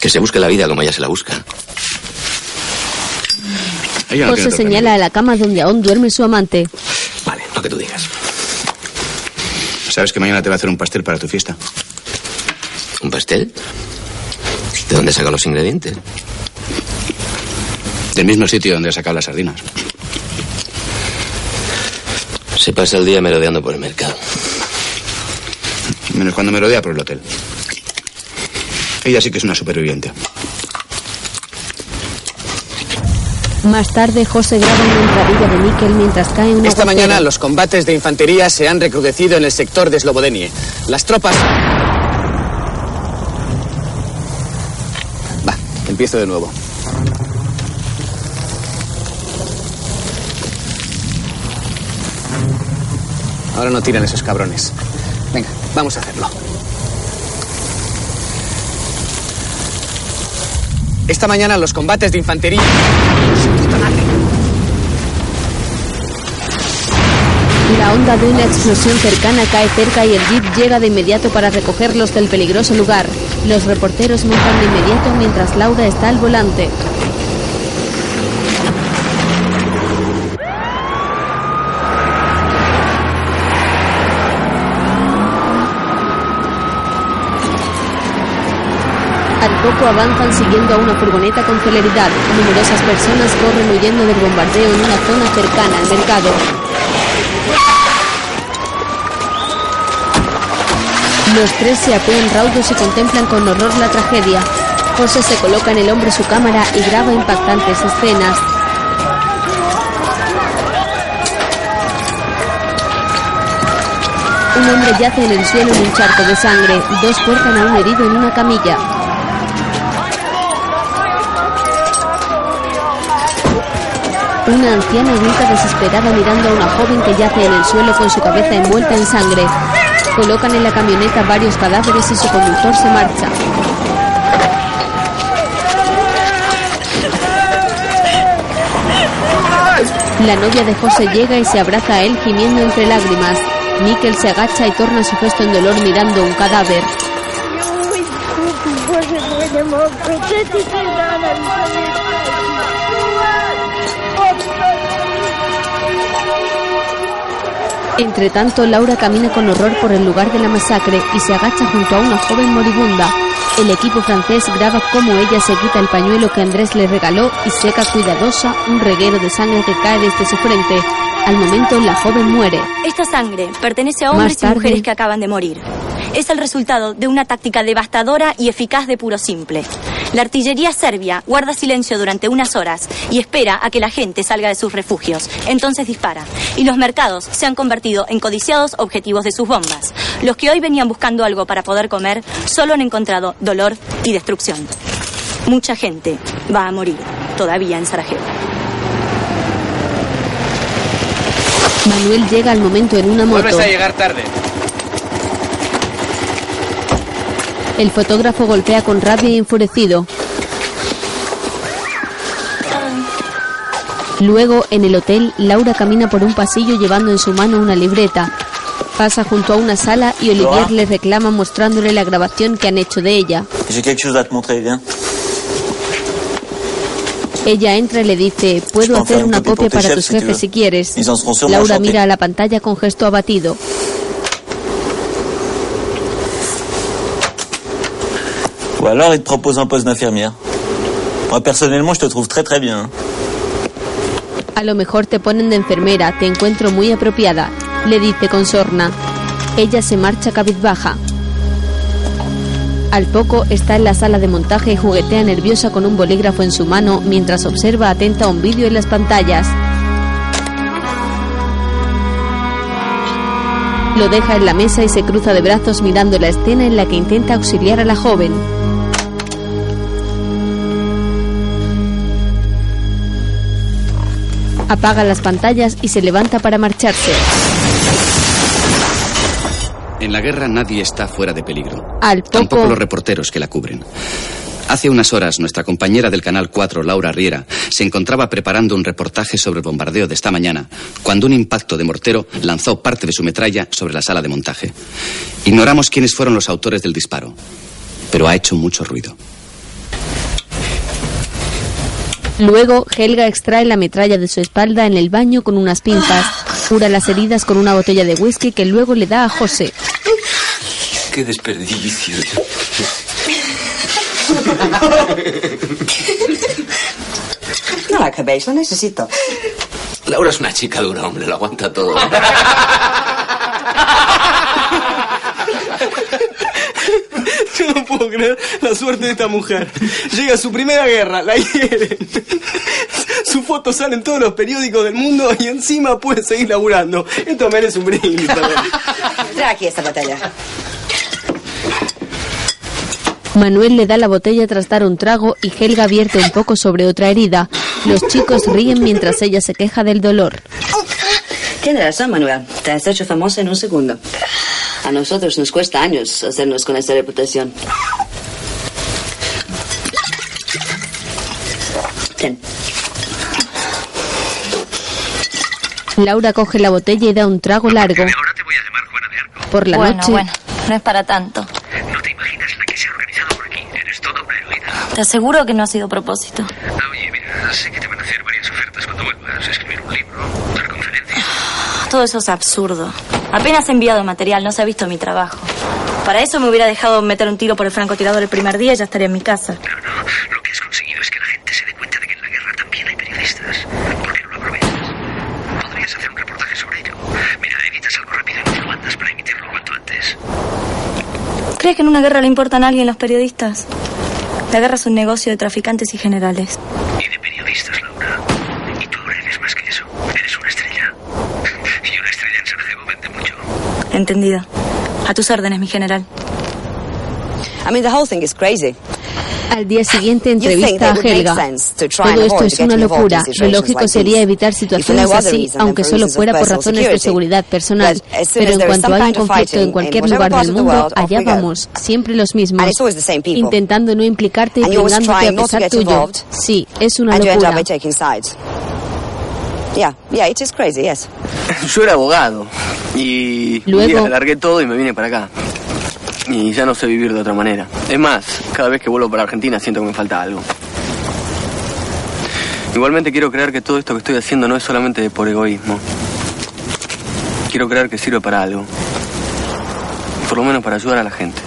Que se busque la vida como ella se la busca. Ella no José señala a la cama donde aún duerme su amante. Vale, lo que tú digas. ¿Sabes que mañana te va a hacer un pastel para tu fiesta? ¿Un pastel? ¿De dónde saca los ingredientes? Del mismo sitio donde ha sacado las sardinas. Se pasa el día merodeando por el mercado. Menos cuando me rodea por el hotel. Ella sí que es una superviviente. Más tarde, José graba una entradilla de níquel mientras cae una Esta mañana los combates de infantería se han recrudecido en el sector de Slobodenie. Las tropas... Va, empiezo de nuevo. Ahora no tiran esos cabrones. Venga, vamos a hacerlo. Esta mañana los combates de infantería... La onda de una explosión cercana cae cerca y el jeep llega de inmediato para recogerlos del peligroso lugar. Los reporteros montan de inmediato mientras Laura está al volante. Al poco avanzan siguiendo a una furgoneta con celeridad. Numerosas personas corren huyendo del bombardeo en una zona cercana al mercado. Los tres se apean raudos y contemplan con horror la tragedia. José se coloca en el hombro su cámara y graba impactantes escenas. Un hombre yace en el suelo en un charco de sangre. Dos portan a un herido en una camilla. Una anciana grita desesperada mirando a una joven que yace en el suelo con su cabeza envuelta en sangre. Colocan en la camioneta varios cadáveres y su conductor se marcha. La novia de José llega y se abraza a él gimiendo entre lágrimas. Mikkel se agacha y torna su gesto en dolor mirando un cadáver. Entre tanto, Laura camina con horror por el lugar de la masacre y se agacha junto a una joven moribunda. El equipo francés graba cómo ella se quita el pañuelo que Andrés le regaló y seca cuidadosa un reguero de sangre que cae desde su frente. Al momento, la joven muere. Esta sangre pertenece a hombres tarde- y mujeres que acaban de morir. Es el resultado de una táctica devastadora y eficaz de puro simple. La artillería serbia guarda silencio durante unas horas y espera a que la gente salga de sus refugios. Entonces dispara. Y los mercados se han convertido en codiciados objetivos de sus bombas. Los que hoy venían buscando algo para poder comer solo han encontrado dolor y destrucción. Mucha gente va a morir todavía en Sarajevo. Manuel llega al momento en una moto. Vuelves a llegar tarde. El fotógrafo golpea con rabia y enfurecido. Luego, en el hotel, Laura camina por un pasillo llevando en su mano una libreta. Pasa junto a una sala y Olivier le reclama mostrándole la grabación que han hecho de ella. Ella entra y le dice, puedo hacer una copia para tus jefes si quieres. Laura mira a la pantalla con gesto abatido. Ou alors, il te propose un poste d'infirmière. Moi, personnellement, je te trouve très très bien. A lo mejor te ponen de enfermera, te encuentro muy apropiada, le dice con sorna. Ella se marcha cabizbaja. Al poco está en la sala de montaje y juguetea nerviosa con un bolígrafo en su mano mientras observa atenta un vídeo en las pantallas. Lo deja en la mesa y se cruza de brazos mirando la escena en la que intenta auxiliar a la joven. Apaga las pantallas y se levanta para marcharse. En la guerra nadie está fuera de peligro. Al Tampoco poco, los reporteros que la cubren. Hace unas horas, nuestra compañera del Canal 4, Laura Riera, se encontraba preparando un reportaje sobre el bombardeo de esta mañana, cuando un impacto de mortero lanzó parte de su metralla sobre la sala de montaje. Ignoramos quiénes fueron los autores del disparo, pero ha hecho mucho ruido. luego Helga extrae la metralla de su espalda en el baño con unas pinzas. Cura las heridas con una botella de whisky que luego le da a José. Qué desperdicio. No la acabéis, lo necesito. Laura es una chica dura, hombre, lo aguanta todo. Yo no puedo creer la suerte de esta mujer. Llega a su primera guerra, la hieren. Su foto sale en todos los periódicos del mundo y encima puede seguir laburando. Esto merece un brindis, perdón. Trae aquí esta botella. Manuel le da la botella tras dar un trago y Helga vierte un poco sobre otra herida. Los chicos ríen mientras ella se queja del dolor. Tienes razón, Manuel. Te has hecho famosa en un segundo. A nosotros nos cuesta años hacernos con esta reputación. Ten. Laura coge la botella y da un trago largo. Por la bueno, noche, bueno, no es para tanto. No te imaginas la que se ha organizado por Te aseguro que no ha sido propósito. Oye, mira, sé que te van a hacer varias ofertas cuando vuelvas. Escribir un libro, dar conferencias. Todo eso es absurdo. Apenas he enviado material, no se ha visto mi trabajo. Para eso me hubiera dejado meter un tiro por el francotirador el primer día y ya estaría en mi casa. Lo que has conseguido es que la gente se dé cuenta de que en la guerra también hay periodistas. ¿Por qué no lo aprovechas? Podrías hacer un reportaje sobre ello. Mira, editas algo rápido y me lo mandas para emitirlo cuanto antes. ¿Crees que en una guerra le importan a alguien los periodistas? La guerra es un negocio de traficantes y generales. Y de periodistas, Laura. Y tú ahora eres más que eso. Eres una estrella. Y una estrella en Sarajevo vende mucho. Entendido. A tus órdenes, mi general. I mean, the whole thing is crazy. Al día siguiente entrevista a Helga. Todo esto es una locura. Lo lógico sería evitar situaciones así, aunque solo fuera por razones de seguridad personal. Pero en cuanto hay of conflicto en cualquier lugar del mundo, allá vamos, siempre los mismos. Intentando no implicarte y try a pesar tuyo. Sí, es una locura. Yeah, yeah, it is crazy, yes. Yo era abogado y un Luego- día largué todo y me vine para acá. Y ya no sé vivir de otra manera. Es más, cada vez que vuelvo para Argentina siento que me falta algo. Igualmente quiero creer que todo esto que estoy haciendo no es solamente por egoísmo. Quiero creer que sirve para algo. Por lo menos para ayudar a la gente.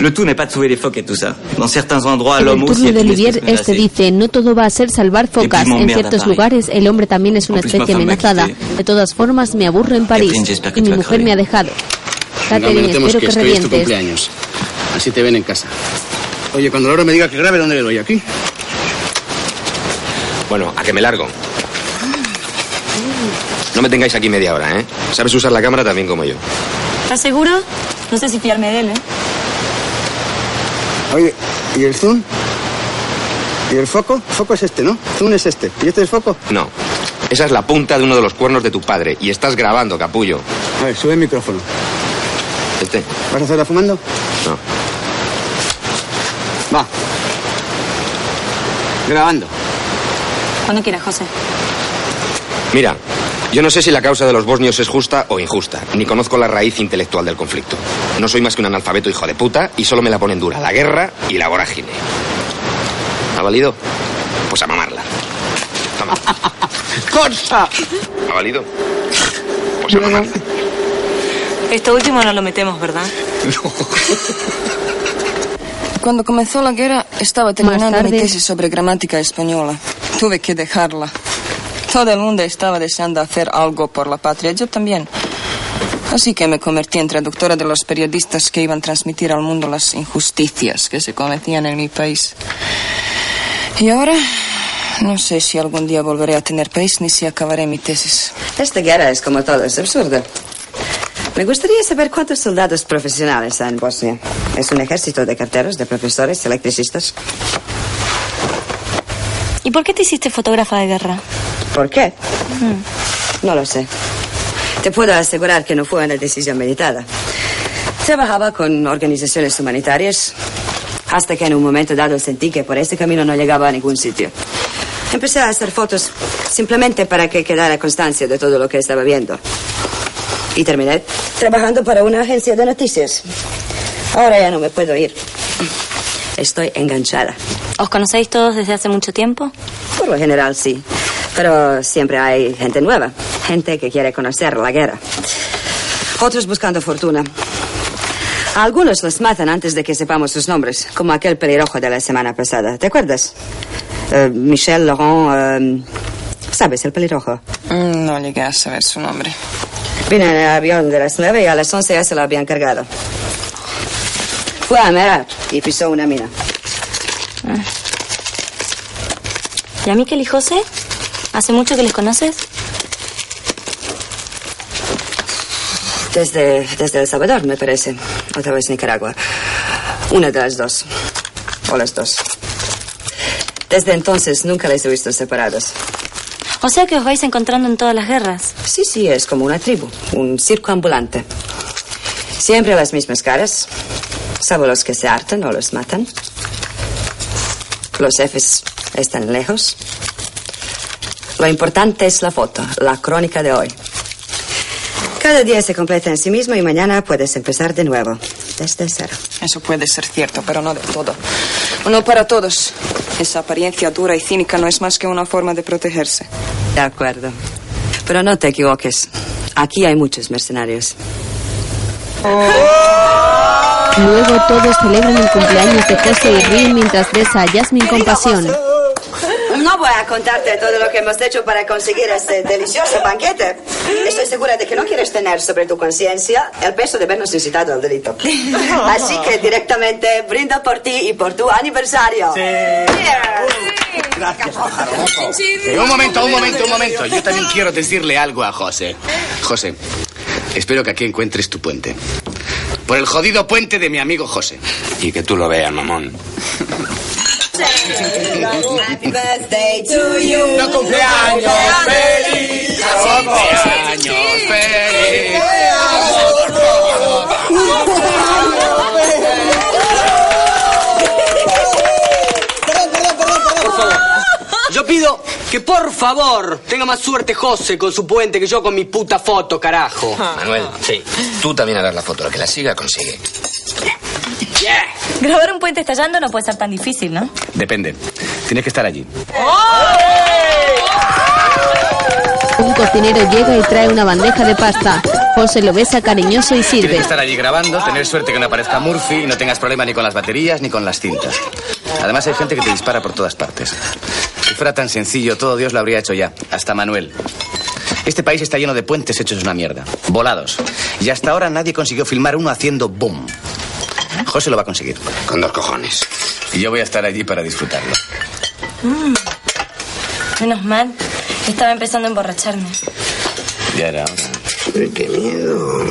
Le tout n'est pas de sauver les phoques et tout ça. Dans certains endroits, l'homme aussi de une Olivier, este dice, no todo va a ser salvar focas. En ciertos lugares el hombre también es una especie amenazada. quitté. De todas formas, me aburro en París. Y mi mujer me ha dejado. No Catherine, menotemos espero que que esto hoy es tu revientes. cumpleaños. Así te ven en casa. Oye, cuando Laura me diga que grabe, ¿dónde le doy? ¿Aquí? Bueno, a que me largo. No me tengáis aquí media hora, ¿eh? Sabes usar la cámara también como yo. ¿Estás seguro? No sé si fiarme de él, ¿eh? Oye, ¿y el zoom? ¿Y el foco? El foco es este, ¿no? Zoom es este. ¿Y este es foco? No. Esa es la punta de uno de los cuernos de tu padre. Y estás grabando, capullo. A ver, sube el micrófono. Este. ¿Vas a hacerla fumando? No. Va. Grabando. Cuando quieras, José. Mira, yo no sé si la causa de los bosnios es justa o injusta, ni conozco la raíz intelectual del conflicto. No soy más que un analfabeto hijo de puta y solo me la ponen dura la guerra y la vorágine. ¿Ha valido? Pues a mamarla. Toma. ¡Corta! ¿Ha valido? Pues a mamarla. Esto último no lo metemos, ¿verdad? Cuando comenzó la guerra estaba terminando mi tesis sobre gramática española. Tuve que dejarla. Todo el mundo estaba deseando hacer algo por la patria, yo también. Así que me convertí en traductora de los periodistas que iban a transmitir al mundo las injusticias que se cometían en mi país. Y ahora no sé si algún día volveré a tener país ni si acabaré mi tesis. Esta guerra es como todo, es absurda. Me gustaría saber cuántos soldados profesionales hay en Bosnia. Es un ejército de carteros, de profesores, electricistas. ¿Y por qué te hiciste fotógrafa de guerra? ¿Por qué? No lo sé. Te puedo asegurar que no fue una decisión meditada. Trabajaba con organizaciones humanitarias hasta que en un momento dado sentí que por ese camino no llegaba a ningún sitio. Empecé a hacer fotos simplemente para que quedara constancia de todo lo que estaba viendo. Y terminé trabajando para una agencia de noticias. Ahora ya no me puedo ir. Estoy enganchada. ¿Os conocéis todos desde hace mucho tiempo? Por lo general sí. Pero siempre hay gente nueva. Gente que quiere conocer la guerra. Otros buscando fortuna. A algunos los matan antes de que sepamos sus nombres, como aquel pelirrojo de la semana pasada. ¿Te acuerdas? Eh, Michel Laurent. eh, ¿Sabes, el pelirrojo? Mm, No llegué a saber su nombre. Vino en el avión de las nueve y a las once ya se lo habían cargado. Fue a Merat y pisó una mina. ¿Y a Miquel y José? ¿Hace mucho que les conoces? Desde, desde El Salvador, me parece. Otra vez Nicaragua. Una de las dos. O las dos. Desde entonces nunca les he visto separados. O sea que os vais encontrando en todas las guerras. Sí, sí, es como una tribu. Un circo ambulante. Siempre las mismas caras. Salvo los que se hartan o los matan. Los jefes están lejos. Lo importante es la foto, la crónica de hoy. Cada día se completa en sí mismo y mañana puedes empezar de nuevo, desde cero. Eso puede ser cierto, pero no de todo. No para todos. Esa apariencia dura y cínica no es más que una forma de protegerse. De acuerdo. Pero no te equivoques. Aquí hay muchos mercenarios. Luego todos celebran el cumpleaños de José y ríen mientras besa a Jasmine con pasión. No voy a contarte todo lo que hemos hecho para conseguir este delicioso banquete. Estoy segura de que no quieres tener sobre tu conciencia el peso de habernos incitado al delito. Así que directamente brindo por ti y por tu aniversario. Gracias, Eh, un momento, un momento, un momento. Yo también quiero decirle algo a José. José, espero que aquí encuentres tu puente. Por el jodido puente de mi amigo José. Y que tú lo veas, mamón. Happy birthday to you. ¡No cumpleaños feliz! ¡Cumpleaños feliz! Yo pido que por favor tenga más suerte José con su puente que yo con mi puta foto, carajo. Manuel, sí. Tú también hagas la foto. La que la siga consigue. Grabar un puente estallando no puede ser tan difícil, ¿no? Depende. Tienes que estar allí. Un cocinero llega y trae una bandeja de pasta. José lo besa cariñoso y Tienes sirve. que estar allí grabando, tener suerte que no aparezca Murphy y no tengas problema ni con las baterías ni con las cintas. Además hay gente que te dispara por todas partes. Si fuera tan sencillo, todo Dios lo habría hecho ya. Hasta Manuel. Este país está lleno de puentes hechos una mierda. Volados. Y hasta ahora nadie consiguió filmar uno haciendo boom. José lo va a conseguir. Con dos cojones. Y yo voy a estar allí para disfrutarlo. Mm. Menos mal. Estaba empezando a emborracharme. Ya era hora. ¡Qué miedo!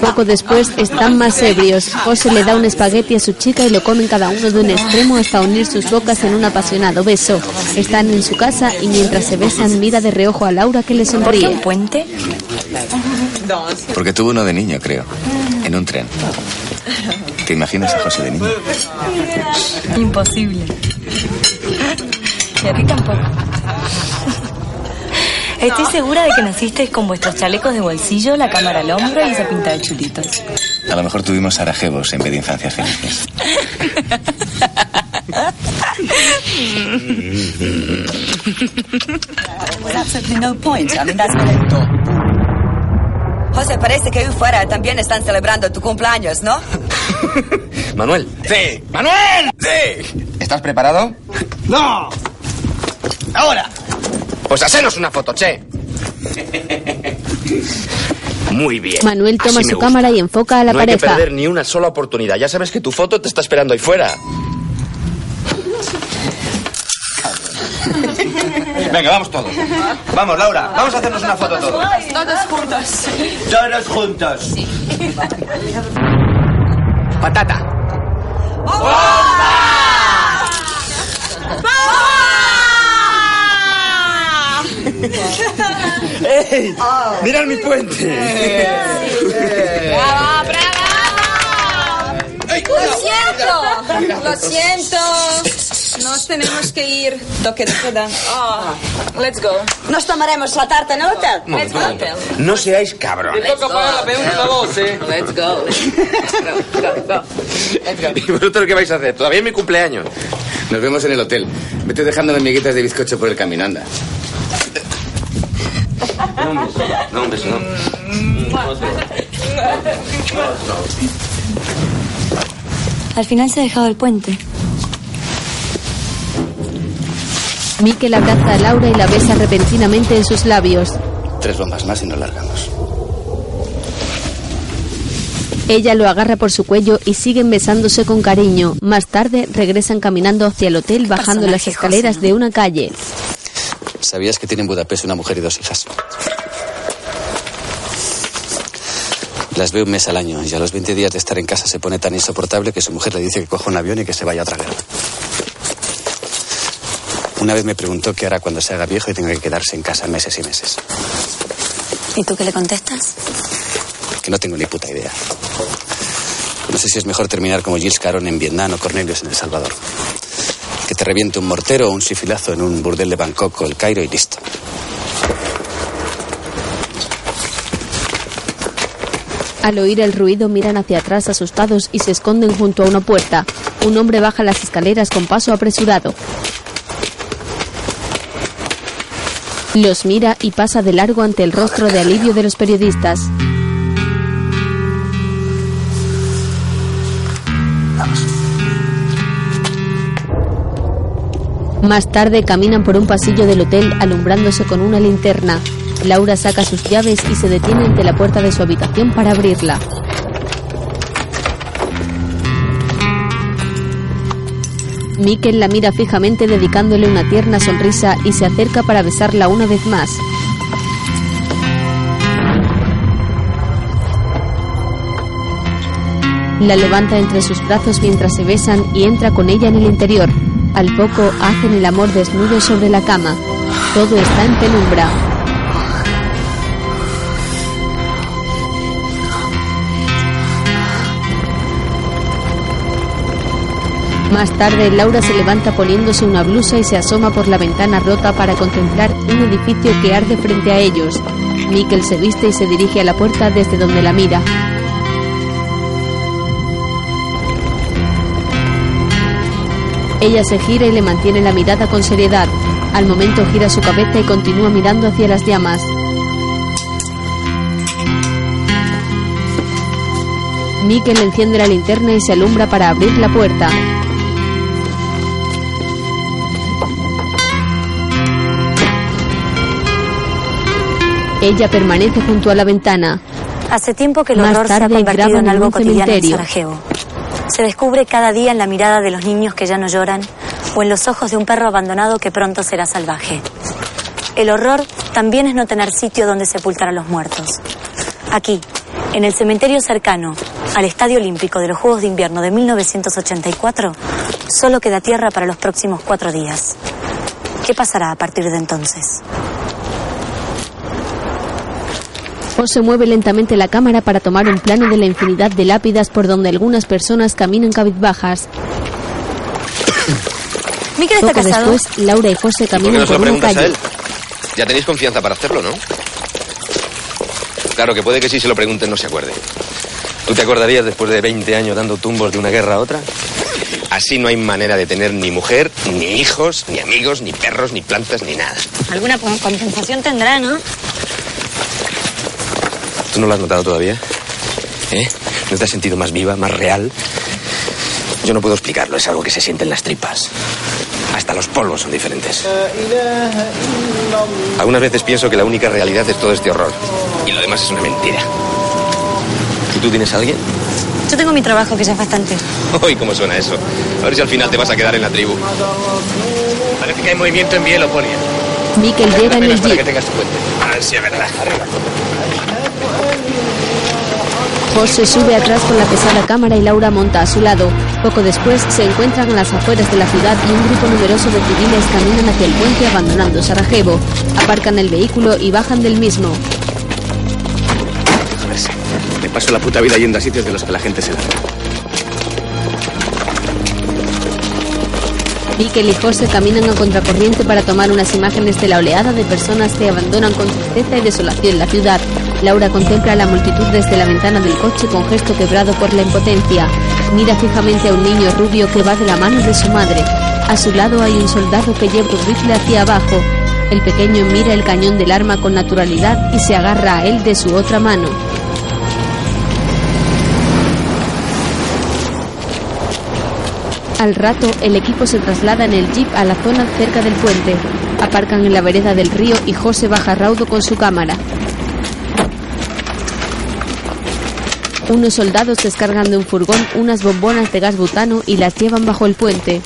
Poco después están más ebrios. José le da un espagueti a su chica y lo comen cada uno de un extremo hasta unir sus bocas en un apasionado beso. Están en su casa y mientras se besan mira de reojo a Laura que le sonríe. un puente? Porque tuvo uno de niño, creo. En un tren. ¿Te imaginas a José de niño? Imposible. Y a ti tampoco. Estoy segura de que naciste con vuestros chalecos de bolsillo, la cámara al hombro y esa pinta de chulitos. A lo mejor tuvimos Sarajevos en vez de infancias felices. With absolutely no point. I mean, that's José, parece que ahí fuera también están celebrando tu cumpleaños, ¿no? Manuel. ¡Sí! ¡Manuel! ¡Sí! ¿Estás preparado? ¡No! ¡Ahora! Pues hacenos una foto, che. Muy bien. Manuel toma Así su cámara y enfoca a la no hay que pareja. perder ni una sola oportunidad. Ya sabes que tu foto te está esperando ahí fuera. Venga, vamos todos. Vamos, Laura, vamos a hacernos una foto todos. Todos juntos. Todos juntos. Patata. ¡Ey! ¡Mirad mi puente! ¡Brava, brava! Lo siento, lo siento. Nos tenemos que ir. Toque de queda. Ah, let's go. Nos tomaremos la tarta en el hotel. Let's go. No seáis cabrones. toca pagar la penúltima voz, ¿eh? Let's go. ¿Y vosotros qué vais a hacer? Todavía es mi cumpleaños. Nos vemos en el hotel. Vete dejándome miguitas de bizcocho por el camino, anda. No, un beso. No, un beso, no. Al final se ha dejado el puente. Mikel abraza a Laura y la besa repentinamente en sus labios. Tres bombas más y nos largamos. Ella lo agarra por su cuello y siguen besándose con cariño. Más tarde regresan caminando hacia el hotel bajando las escaleras José, de una calle. ¿Sabías que tiene en Budapest una mujer y dos hijas? Las ve un mes al año y a los 20 días de estar en casa se pone tan insoportable que su mujer le dice que coja un avión y que se vaya a otra guerra. Una vez me preguntó qué hará cuando se haga viejo y tenga que quedarse en casa meses y meses. ¿Y tú qué le contestas? Que no tengo ni puta idea. No sé si es mejor terminar como Gilles Caron en Vietnam o Cornelius en El Salvador. Que te reviente un mortero o un sifilazo en un burdel de Bangkok o el Cairo y listo. Al oír el ruido miran hacia atrás asustados y se esconden junto a una puerta. Un hombre baja las escaleras con paso apresurado. Los mira y pasa de largo ante el rostro de alivio de los periodistas. Más tarde caminan por un pasillo del hotel alumbrándose con una linterna. Laura saca sus llaves y se detiene ante la puerta de su habitación para abrirla. Mikkel la mira fijamente dedicándole una tierna sonrisa y se acerca para besarla una vez más. La levanta entre sus brazos mientras se besan y entra con ella en el interior. Al poco hacen el amor desnudo sobre la cama. Todo está en penumbra. Más tarde, Laura se levanta poniéndose una blusa y se asoma por la ventana rota para contemplar un edificio que arde frente a ellos. Mikkel se viste y se dirige a la puerta desde donde la mira. Ella se gira y le mantiene la mirada con seriedad. Al momento gira su cabeza y continúa mirando hacia las llamas. Mikkel enciende la linterna y se alumbra para abrir la puerta. Ella permanece junto a la ventana. Hace tiempo que el horror se ha convertido en algo cotidiano en. Sarajevo. Se descubre cada día en la mirada de los niños que ya no lloran o en los ojos de un perro abandonado que pronto será salvaje. El horror también es no tener sitio donde sepultar a los muertos. Aquí, en el cementerio cercano al Estadio Olímpico de los Juegos de Invierno de 1984, solo queda tierra para los próximos cuatro días. ¿Qué pasará a partir de entonces? José mueve lentamente la cámara para tomar un plano de la infinidad de lápidas por donde algunas personas caminan cabizbajas. Miquel está Poco casado. después, Laura y José ¿Por qué caminan no se lo por una preguntas a calle. él? Ya tenéis confianza para hacerlo, ¿no? Claro que puede que si se lo pregunten no se acuerde. ¿Tú te acordarías después de 20 años dando tumbos de una guerra a otra? Así no hay manera de tener ni mujer, ni hijos, ni amigos, ni perros, ni plantas, ni nada. Alguna compensación tendrá, ¿no? ¿Tú no lo has notado todavía? ¿Eh? ¿No te has sentido más viva, más real? Yo no puedo explicarlo, es algo que se siente en las tripas. Hasta los polvos son diferentes. Algunas veces pienso que la única realidad es todo este horror. Y lo demás es una mentira. ¿Y tú tienes a alguien? Yo tengo mi trabajo, que ya es bastante. Uy, ¿cómo suena eso? A ver si al final te vas a quedar en la tribu. Parece que hay movimiento en Bielopolia. Mikkel llega en el para que jeep. tengas tu puente. A ver si es verdad. José sube atrás con la pesada cámara y Laura monta a su lado. Poco después se encuentran a las afueras de la ciudad y un grupo numeroso de civiles caminan hacia el puente abandonando Sarajevo. Aparcan el vehículo y bajan del mismo. Me paso la puta vida yendo a sitios de los que la gente se larga. Mikkel y José caminan a contracorriente para tomar unas imágenes de la oleada de personas que abandonan con tristeza y desolación la ciudad. Laura contempla a la multitud desde la ventana del coche con gesto quebrado por la impotencia. Mira fijamente a un niño rubio que va de la mano de su madre. A su lado hay un soldado que lleva un rifle hacia abajo. El pequeño mira el cañón del arma con naturalidad y se agarra a él de su otra mano. Al rato, el equipo se traslada en el jeep a la zona cerca del puente. Aparcan en la vereda del río y José baja raudo con su cámara. Unos soldados descargan de un furgón unas bombonas de gas butano y las llevan bajo el puente.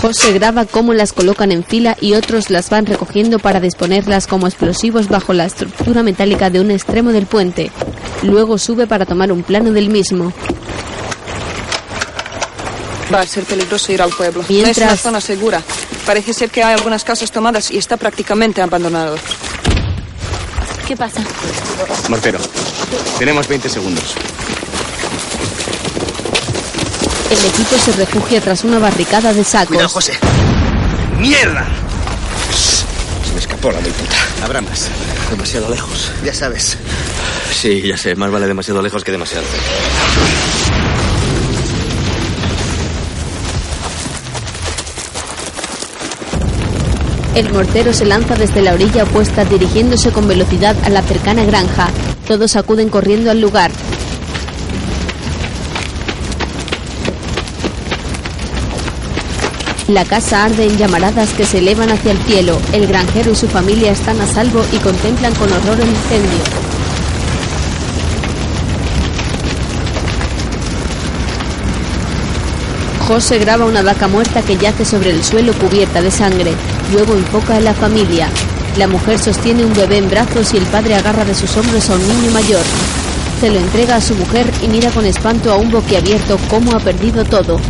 José graba cómo las colocan en fila y otros las van recogiendo para disponerlas como explosivos bajo la estructura metálica de un extremo del puente. Luego sube para tomar un plano del mismo. Va a ser peligroso ir al pueblo. No es una zona segura. Parece ser que hay algunas casas tomadas y está prácticamente abandonado. ¿Qué pasa? Mortero, tenemos 20 segundos. El equipo se refugia tras una barricada de sacos. Cuidado, José. ¡Mierda! Se me escapó la muy puta. Habrá más. Demasiado lejos. Ya sabes. Sí, ya sé. Más vale demasiado lejos que demasiado cerca. El mortero se lanza desde la orilla opuesta dirigiéndose con velocidad a la cercana granja. Todos acuden corriendo al lugar. La casa arde en llamaradas que se elevan hacia el cielo. El granjero y su familia están a salvo y contemplan con horror el incendio. José graba una vaca muerta que yace sobre el suelo cubierta de sangre. Luego enfoca a la familia. La mujer sostiene un bebé en brazos y el padre agarra de sus hombros a un niño mayor. Se lo entrega a su mujer y mira con espanto a un boquiabierto cómo ha perdido todo.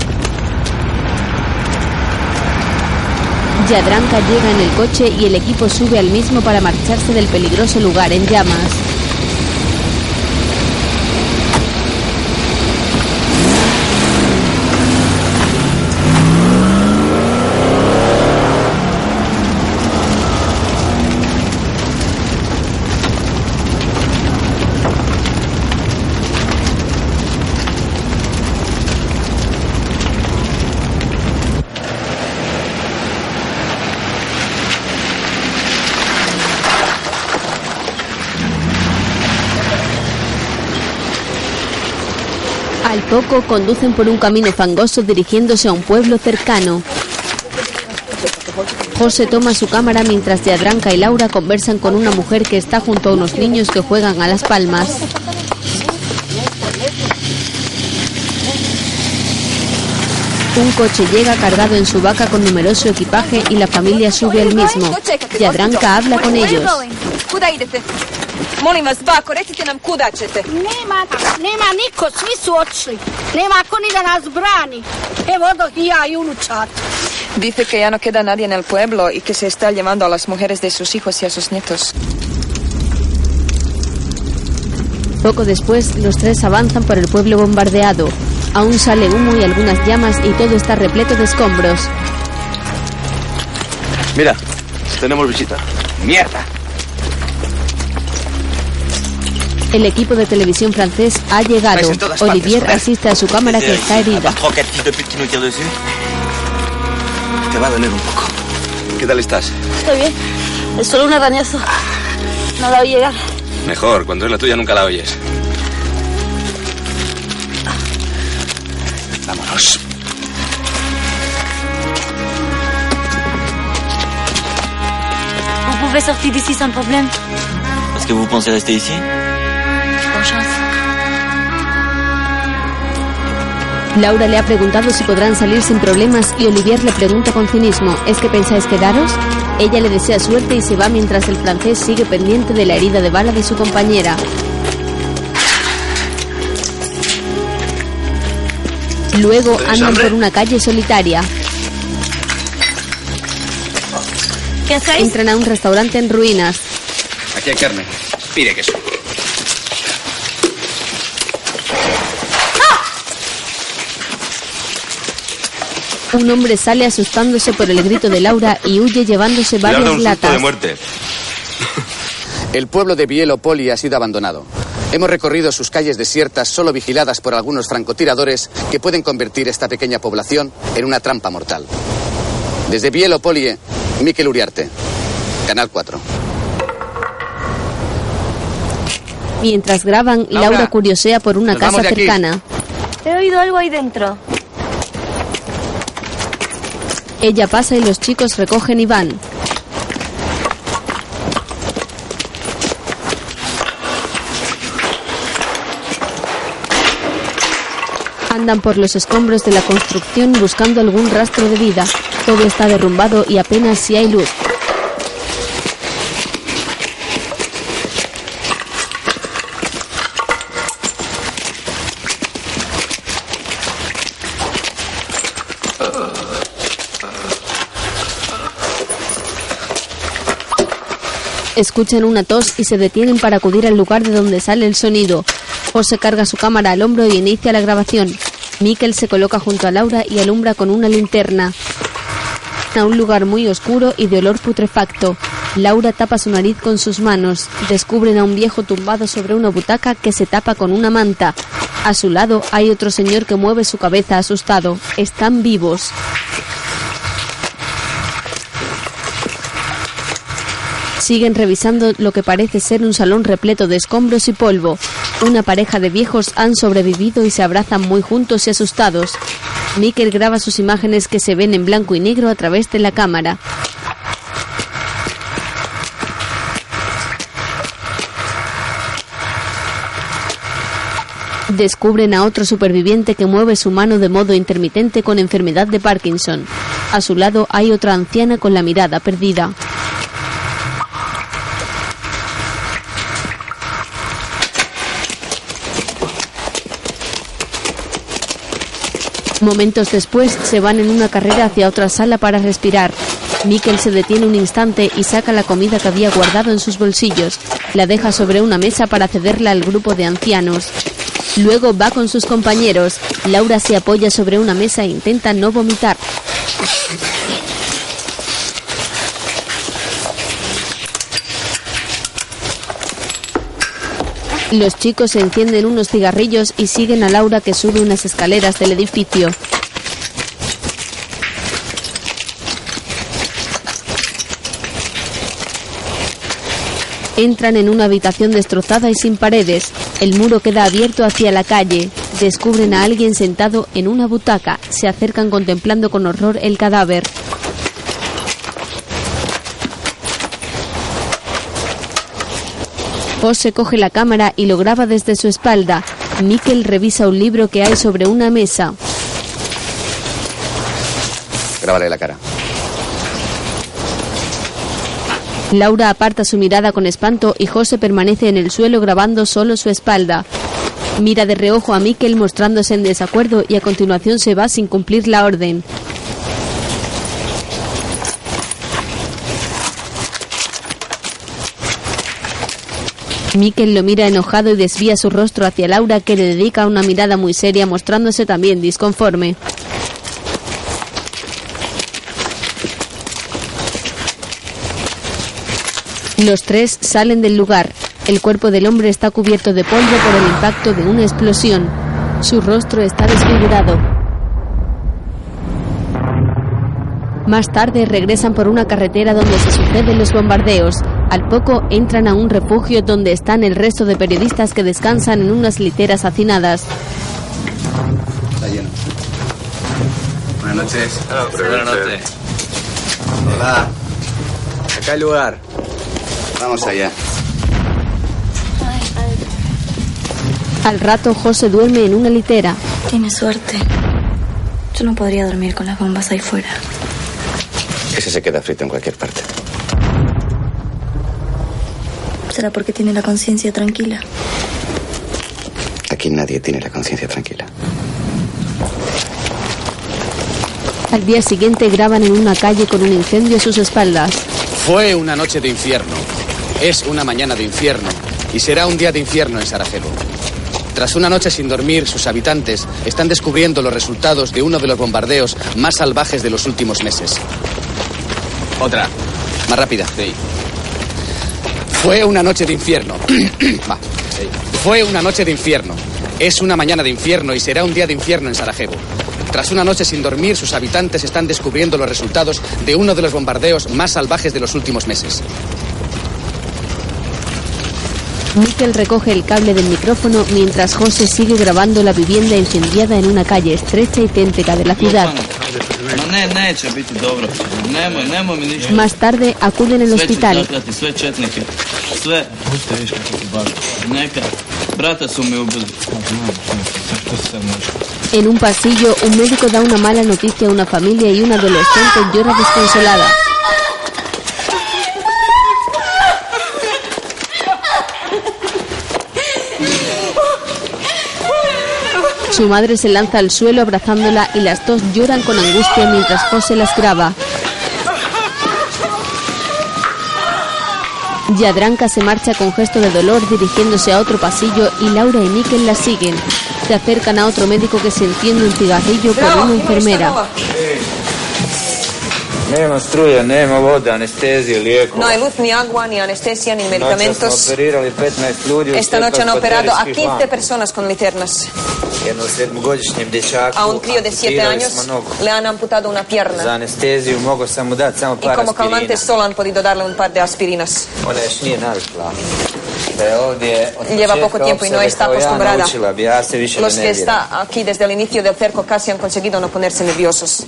Yadranka llega en el coche y el equipo sube al mismo para marcharse del peligroso lugar en llamas. Poco conducen por un camino fangoso dirigiéndose a un pueblo cercano. José toma su cámara mientras Yadranka y Laura conversan con una mujer que está junto a unos niños que juegan a las palmas. Un coche llega cargado en su vaca con numeroso equipaje y la familia sube al mismo. Yadranka habla con ellos. Kuda idete? Molim vas, bako, recite nam kuda ćete. Nema, nema niko, svi su otišli. Nema ko ni da nas brani. Evo odoh i ja i unučat. Dice que ya no queda nadie en el pueblo y que se está llevando a las mujeres de sus hijos y a sus nietos. Poco después, los tres avanzan por el pueblo bombardeado. Aún sale humo y algunas llamas y todo está repleto de escombros. Mira, tenemos visita. ¡Mierda! El equipo de televisión francés ha llegado. Olivier partes, asiste a su cámara que está herida. Te va a doler un poco. ¿Qué tal estás? Estoy bien. Es solo un arañazo. No la vi llegar. Mejor, cuando es la tuya nunca la oyes. Vámonos. Vous pouvez sortir d'ici sans problème Est-ce que vous pensez rester ici. Laura le ha preguntado si podrán salir sin problemas y Olivier le pregunta con cinismo, ¿es que pensáis quedaros? Ella le desea suerte y se va mientras el francés sigue pendiente de la herida de bala de su compañera. Luego ¿Tienes andan por una calle solitaria. ¿Qué hacéis? Entran a un restaurante en ruinas. Aquí hay carne. Pide queso. Un hombre sale asustándose por el grito de Laura y huye llevándose varias un latas. de muerte. El pueblo de Bielopoli ha sido abandonado. Hemos recorrido sus calles desiertas solo vigiladas por algunos francotiradores que pueden convertir esta pequeña población en una trampa mortal. Desde Bielopoli, Miquel Uriarte, Canal 4. Mientras graban, Laura, Laura curiosea por una casa cercana. He oído algo ahí dentro. Ella pasa y los chicos recogen y van. Andan por los escombros de la construcción buscando algún rastro de vida. Todo está derrumbado y apenas si hay luz. Escuchan una tos y se detienen para acudir al lugar de donde sale el sonido. José carga su cámara al hombro y inicia la grabación. Mikkel se coloca junto a Laura y alumbra con una linterna. A un lugar muy oscuro y de olor putrefacto. Laura tapa su nariz con sus manos. Descubren a un viejo tumbado sobre una butaca que se tapa con una manta. A su lado hay otro señor que mueve su cabeza asustado. Están vivos. Siguen revisando lo que parece ser un salón repleto de escombros y polvo. Una pareja de viejos han sobrevivido y se abrazan muy juntos y asustados. Mikkel graba sus imágenes que se ven en blanco y negro a través de la cámara. Descubren a otro superviviente que mueve su mano de modo intermitente con enfermedad de Parkinson. A su lado hay otra anciana con la mirada perdida. Momentos después se van en una carrera hacia otra sala para respirar. Mikkel se detiene un instante y saca la comida que había guardado en sus bolsillos. La deja sobre una mesa para cederla al grupo de ancianos. Luego va con sus compañeros. Laura se apoya sobre una mesa e intenta no vomitar. Los chicos encienden unos cigarrillos y siguen a Laura que sube unas escaleras del edificio. Entran en una habitación destrozada y sin paredes. El muro queda abierto hacia la calle. Descubren a alguien sentado en una butaca. Se acercan contemplando con horror el cadáver. José coge la cámara y lo graba desde su espalda. Mikkel revisa un libro que hay sobre una mesa. Grábale la cara. Laura aparta su mirada con espanto y José permanece en el suelo grabando solo su espalda. Mira de reojo a Mikkel mostrándose en desacuerdo y a continuación se va sin cumplir la orden. Mikkel lo mira enojado y desvía su rostro hacia Laura que le dedica una mirada muy seria mostrándose también disconforme. Los tres salen del lugar. El cuerpo del hombre está cubierto de polvo por el impacto de una explosión. Su rostro está desfigurado. Más tarde regresan por una carretera donde se suceden los bombardeos. Al poco entran a un refugio donde están el resto de periodistas que descansan en unas literas hacinadas. Está lleno. Buenas noches. Buenas noches. Hola. Acá hay lugar. Vamos allá. Al rato José duerme en una litera. Tiene suerte. Yo no podría dormir con las bombas ahí fuera. Ese se queda frito en cualquier parte. ¿Será porque tiene la conciencia tranquila? Aquí nadie tiene la conciencia tranquila. Al día siguiente graban en una calle con un incendio a sus espaldas. Fue una noche de infierno. Es una mañana de infierno. Y será un día de infierno en Sarajevo. Tras una noche sin dormir, sus habitantes están descubriendo los resultados de uno de los bombardeos más salvajes de los últimos meses. Otra. Más rápida. Sí. Fue una noche de infierno. Fue una noche de infierno. Es una mañana de infierno y será un día de infierno en Sarajevo. Tras una noche sin dormir, sus habitantes están descubriendo los resultados de uno de los bombardeos más salvajes de los últimos meses. Mikkel recoge el cable del micrófono mientras José sigue grabando la vivienda incendiada en una calle estrecha y céntrica de la ciudad. Ma ne, neće biti dobro. Nemoj, nemoj mi ništa. Más tarde acuden al Sve će hospital. zaklati, sve četnike. Sve. Neka. Brata su mi ubili. En un pasillo, un médico da una mala noticia a una familia y una adolescente llora desconsolada. Su madre se lanza al suelo abrazándola y las dos lloran con angustia mientras José las graba. Yadranka se marcha con gesto de dolor dirigiéndose a otro pasillo y Laura y Mikel la siguen. Se acercan a otro médico que se enciende un cigarrillo con una enfermera. Nema struje, nema vode, anestezije, lijekova. No hay luz, ni agua, ni anestesia, ni Noća smo medicamentos. operirali 15 ljudi u Esta noche han operado a 15 15 personas con liternas. A un crío de 7 amputirali años le han amputado una pierna. Y como calmante solo han podido darle un par de aspirinas. Lleva poco tiempo y no está acostumbrada. Los que nerviram. está aquí desde el inicio del cerco casi han conseguido no ponerse nerviosos.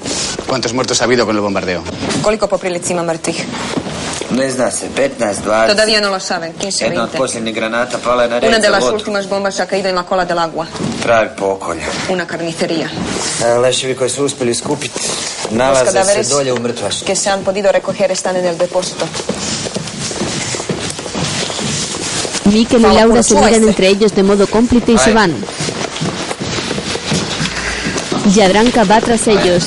¿Cuántos muertos ha habido con el bombardeo? Koliko po prilici ima mrtvih? Ne zna se, 15, 20. Todavía no lo saben, 15, Jedna od 20. posljednjih granata pala je na red Una de las vodu. últimas bombas ha caído en la cola del agua. Pravi pokolj. Una carnicería. E, Leševi koji su uspjeli skupiti Los nalaze se cadáveres dolje u mrtvaštu. que se han podido recoger están en el depósito. Mikel y Laura se miran entre ellos de modo cómplice y se van. Yadranka va tras ellos.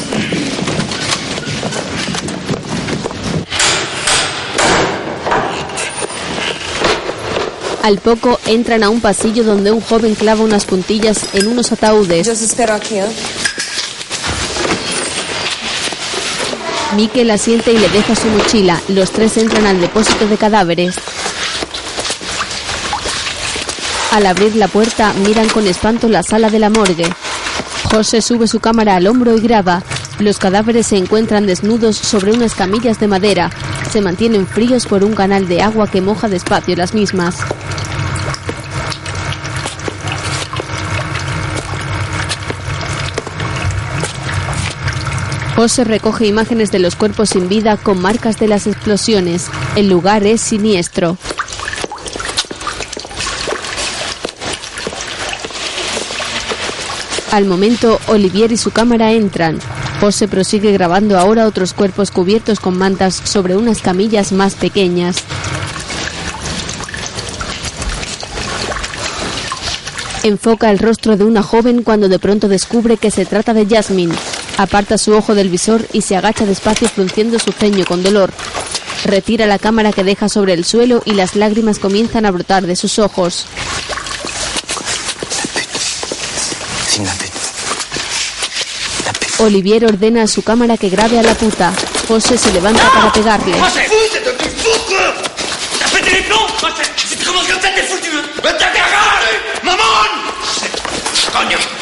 Al poco entran a un pasillo donde un joven clava unas puntillas en unos ataúdes. Yo os espero aquí, ¿eh? Mikel asiente y le deja su mochila. Los tres entran al depósito de cadáveres. Al abrir la puerta, miran con espanto la sala de la morgue. José sube su cámara al hombro y graba. Los cadáveres se encuentran desnudos sobre unas camillas de madera. Se mantienen fríos por un canal de agua que moja despacio las mismas. José recoge imágenes de los cuerpos sin vida con marcas de las explosiones. El lugar es siniestro. Al momento, Olivier y su cámara entran. José prosigue grabando ahora otros cuerpos cubiertos con mantas sobre unas camillas más pequeñas. Enfoca el rostro de una joven cuando de pronto descubre que se trata de Jasmine. Aparta su ojo del visor y se agacha despacio frunciendo su ceño con dolor. Retira la cámara que deja sobre el suelo y las lágrimas comienzan a brotar de sus ojos. Olivier ordena a su cámara que grabe a la puta. José se levanta para pegarle. T'as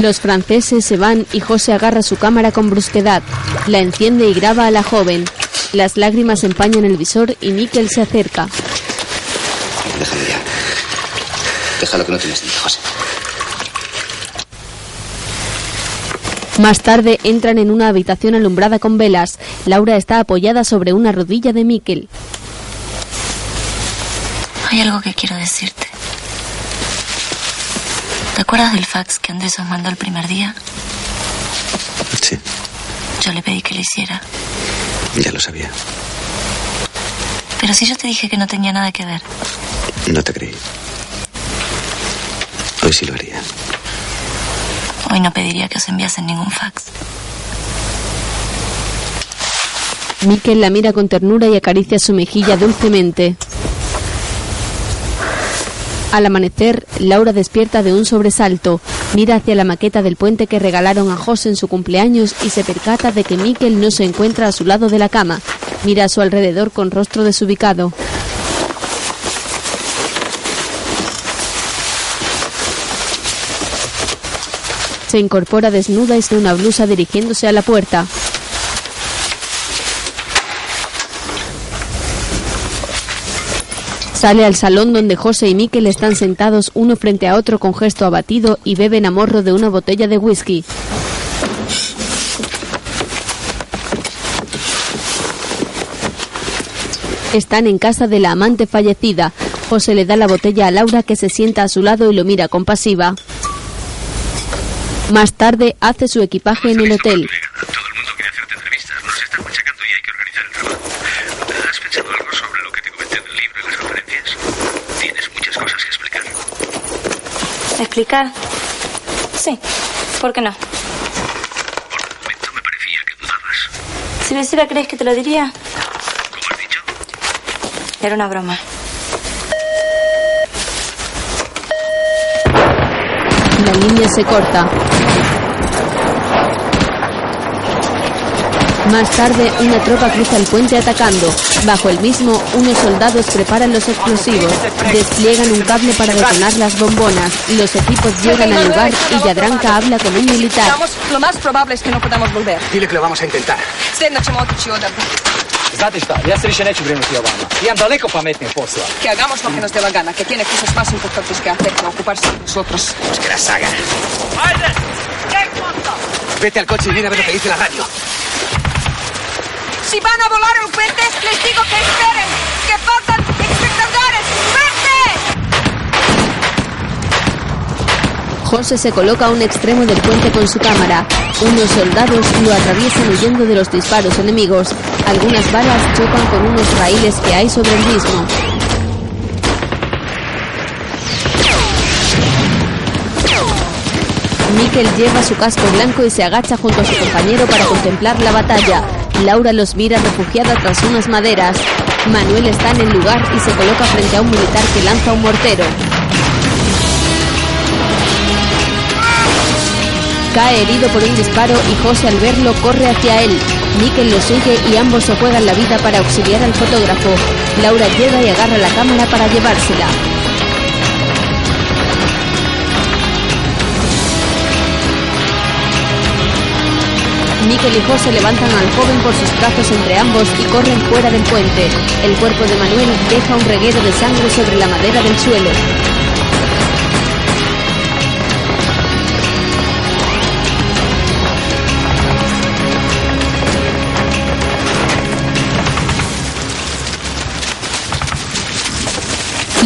Los franceses se van y José agarra su cámara con brusquedad. La enciende y graba a la joven. Las lágrimas empañan el visor y Mikkel se acerca. Déjalo ya. Déjalo que no tienes sentido, José. Más tarde entran en una habitación alumbrada con velas. Laura está apoyada sobre una rodilla de Mikkel. Hay algo que quiero decirte. ¿Te acuerdas del fax que Andrés os mandó el primer día? Sí, Yo le pedí que lo hiciera. ya lo sabía. Pero si yo te dije que no tenía nada que ver. No te creí. Hoy sí lo haría. Hoy no pediría que os enviasen ningún fax. Mikkel la mira con ternura y acaricia su mejilla dulcemente. Al amanecer, Laura despierta de un sobresalto, mira hacia la maqueta del puente que regalaron a José en su cumpleaños y se percata de que Mikkel no se encuentra a su lado de la cama. Mira a su alrededor con rostro desubicado. Se incorpora desnuda y sin una blusa dirigiéndose a la puerta. Sale al salón donde José y Miquel están sentados uno frente a otro con gesto abatido y beben a morro de una botella de whisky. Están en casa de la amante fallecida. José le da la botella a Laura que se sienta a su lado y lo mira compasiva. Más tarde hace su equipaje en el hotel. Todo el mundo quiere hacerte entrevistas. Nos están machacando y hay que organizar el trabajo. ¿Has pensado algo sobre lo que te comenté en el libro y las conferencias? Tienes muchas cosas que explicar. ¿Explicar? Sí. ¿Por qué no? Si lo hiciera, ¿crees que te lo diría? Era una broma. La línea se corta. Más tarde, una tropa cruza el puente atacando. Bajo el mismo, unos soldados preparan los explosivos. Despliegan un cable para detonar las bombonas. Los equipos llegan al lugar y Yadranka habla con un militar. Lo más probable es que no podamos volver. Dile que lo vamos a intentar. Znate šta, ja se više neću brinuti o vama. Imam daleko pametnije posla. Que hagamos lo que nos dé la gana, que tiene cosas más importantes que hacer que ocuparse de nosotros. Pues que las hagan. Vete al coche y mira a ver lo que dice la radio. Si van a volar el puente, les digo que esperen, que faltan espectadores. ¡Vete! José se coloca a un extremo del puente con su cámara. Unos soldados lo atraviesan huyendo de los disparos enemigos. Algunas balas chocan con unos raíles que hay sobre el mismo. Mikel lleva su casco blanco y se agacha junto a su compañero para contemplar la batalla. Laura los mira refugiada tras unas maderas. Manuel está en el lugar y se coloca frente a un militar que lanza un mortero. Cae herido por un disparo y José al verlo corre hacia él. Mikel lo sigue y ambos se juegan la vida para auxiliar al fotógrafo. Laura llega y agarra la cámara para llevársela. Mikel y José levantan al joven por sus brazos entre ambos y corren fuera del puente. El cuerpo de Manuel deja un reguero de sangre sobre la madera del suelo.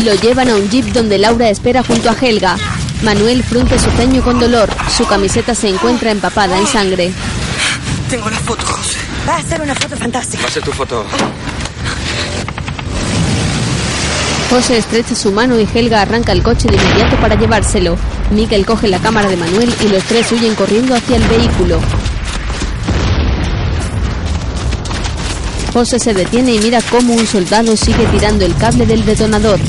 Lo llevan a un jeep donde Laura espera junto a Helga. Manuel frunce su ceño con dolor. Su camiseta se encuentra empapada en sangre. Tengo la foto, José. Va a ser una foto fantástica. Va a ser tu foto. José estrecha su mano y Helga arranca el coche de inmediato para llevárselo. Miguel coge la cámara de Manuel y los tres huyen corriendo hacia el vehículo. José se detiene y mira cómo un soldado sigue tirando el cable del detonador.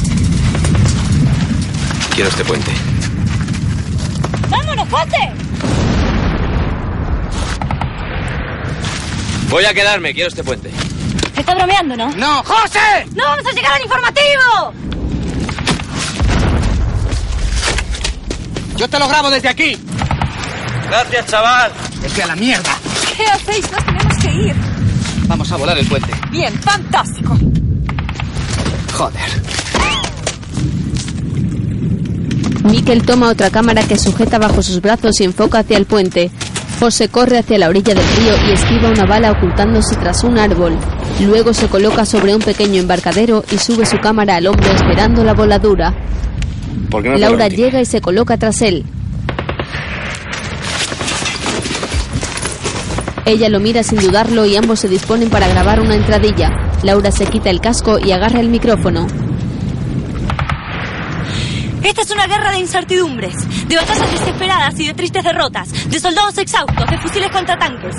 Quiero este puente. ¡Vámonos, José! Voy a quedarme, quiero este puente. Está bromeando, ¿no? ¡No! ¡José! ¡No vamos a llegar al informativo! Yo te lo grabo desde aquí. Gracias, chaval. Es que a la mierda. ¿Qué hacéis? Nos tenemos que ir. Vamos a volar el puente. Bien, fantástico. Joder. Mikel toma otra cámara que sujeta bajo sus brazos y enfoca hacia el puente. José corre hacia la orilla del río y esquiva una bala ocultándose tras un árbol. Luego se coloca sobre un pequeño embarcadero y sube su cámara al hombro esperando la voladura. ¿Por qué no te Laura llega y se coloca tras él. Ella lo mira sin dudarlo y ambos se disponen para grabar una entradilla. Laura se quita el casco y agarra el micrófono. Esta es una guerra de incertidumbres, de batallas desesperadas y de tristes derrotas, de soldados exhaustos, de fusiles contra tanques.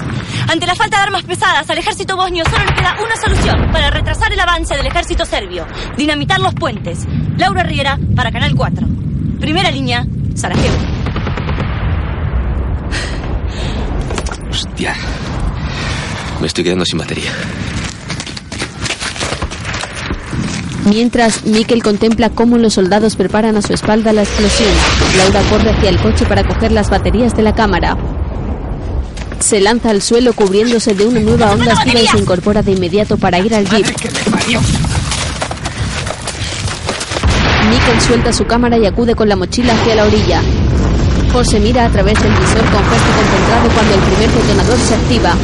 Ante la falta de armas pesadas, al ejército bosnio solo le queda una solución para retrasar el avance del ejército serbio: dinamitar los puentes. Laura Riera para Canal 4. Primera línea, Sarajevo. Hostia. Me estoy quedando sin batería. Mientras, Mikel contempla cómo los soldados preparan a su espalda la explosión. Laura corre hacia el coche para coger las baterías de la cámara. Se lanza al suelo cubriéndose de una nueva onda activa y se incorpora de inmediato para ir al jeep. Mikel suelta su cámara y acude con la mochila hacia la orilla. José mira a través del visor con gesto concentrado cuando el primer detonador se activa.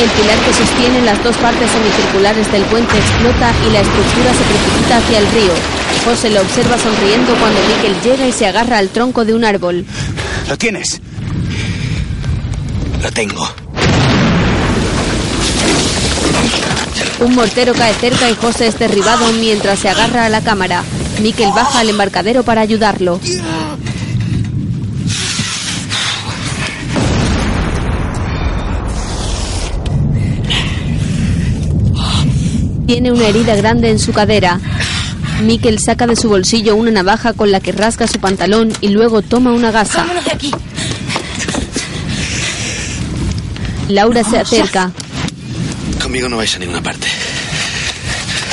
El pilar que sostiene las dos partes semicirculares del puente explota y la estructura se precipita hacia el río. José lo observa sonriendo cuando Mikel llega y se agarra al tronco de un árbol. ¿Lo tienes? Lo tengo. Un mortero cae cerca y José es derribado mientras se agarra a la cámara. Mikel baja al embarcadero para ayudarlo. Tiene una herida grande en su cadera. Mikel saca de su bolsillo una navaja con la que rasga su pantalón y luego toma una gasa. Vámonos de aquí. Laura se acerca. Conmigo no vais a ninguna parte.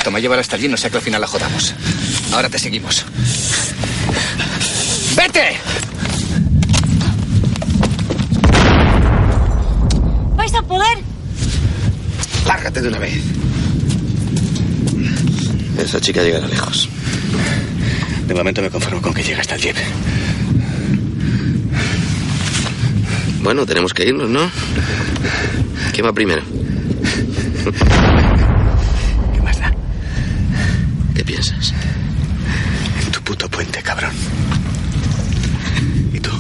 Toma, llévala hasta allí, no sea que al final la jodamos. Ahora te seguimos. ¡Vete! ¿Vais a poder? Lárgate de una vez. Esa chica llegará lejos. De momento me conformo con que llegue hasta el jeep. Bueno, tenemos que irnos, ¿no? ¿Quién va primero? ¿Qué más da? ¿Qué piensas? En tu puto puente, cabrón. ¿Y tú?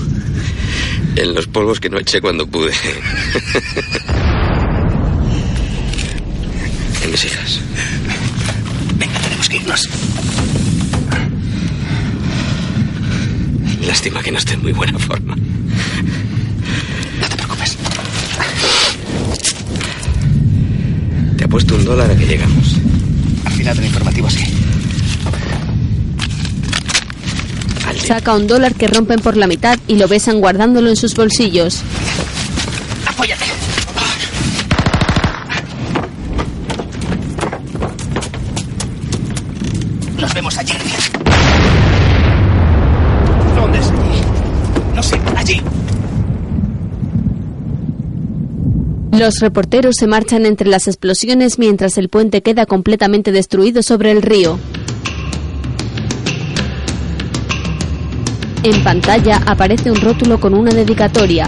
En los polvos que no eché cuando pude. en mis hijas. Lástima que no esté en muy buena forma. No te preocupes. Te ha puesto un dólar a que llegamos. Al final del informativo, sí. Saca un dólar que rompen por la mitad y lo besan guardándolo en sus bolsillos. Los reporteros se marchan entre las explosiones mientras el puente queda completamente destruido sobre el río. En pantalla aparece un rótulo con una dedicatoria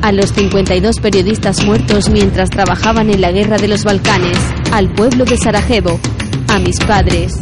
a los 52 periodistas muertos mientras trabajaban en la guerra de los Balcanes, al pueblo de Sarajevo, a mis padres.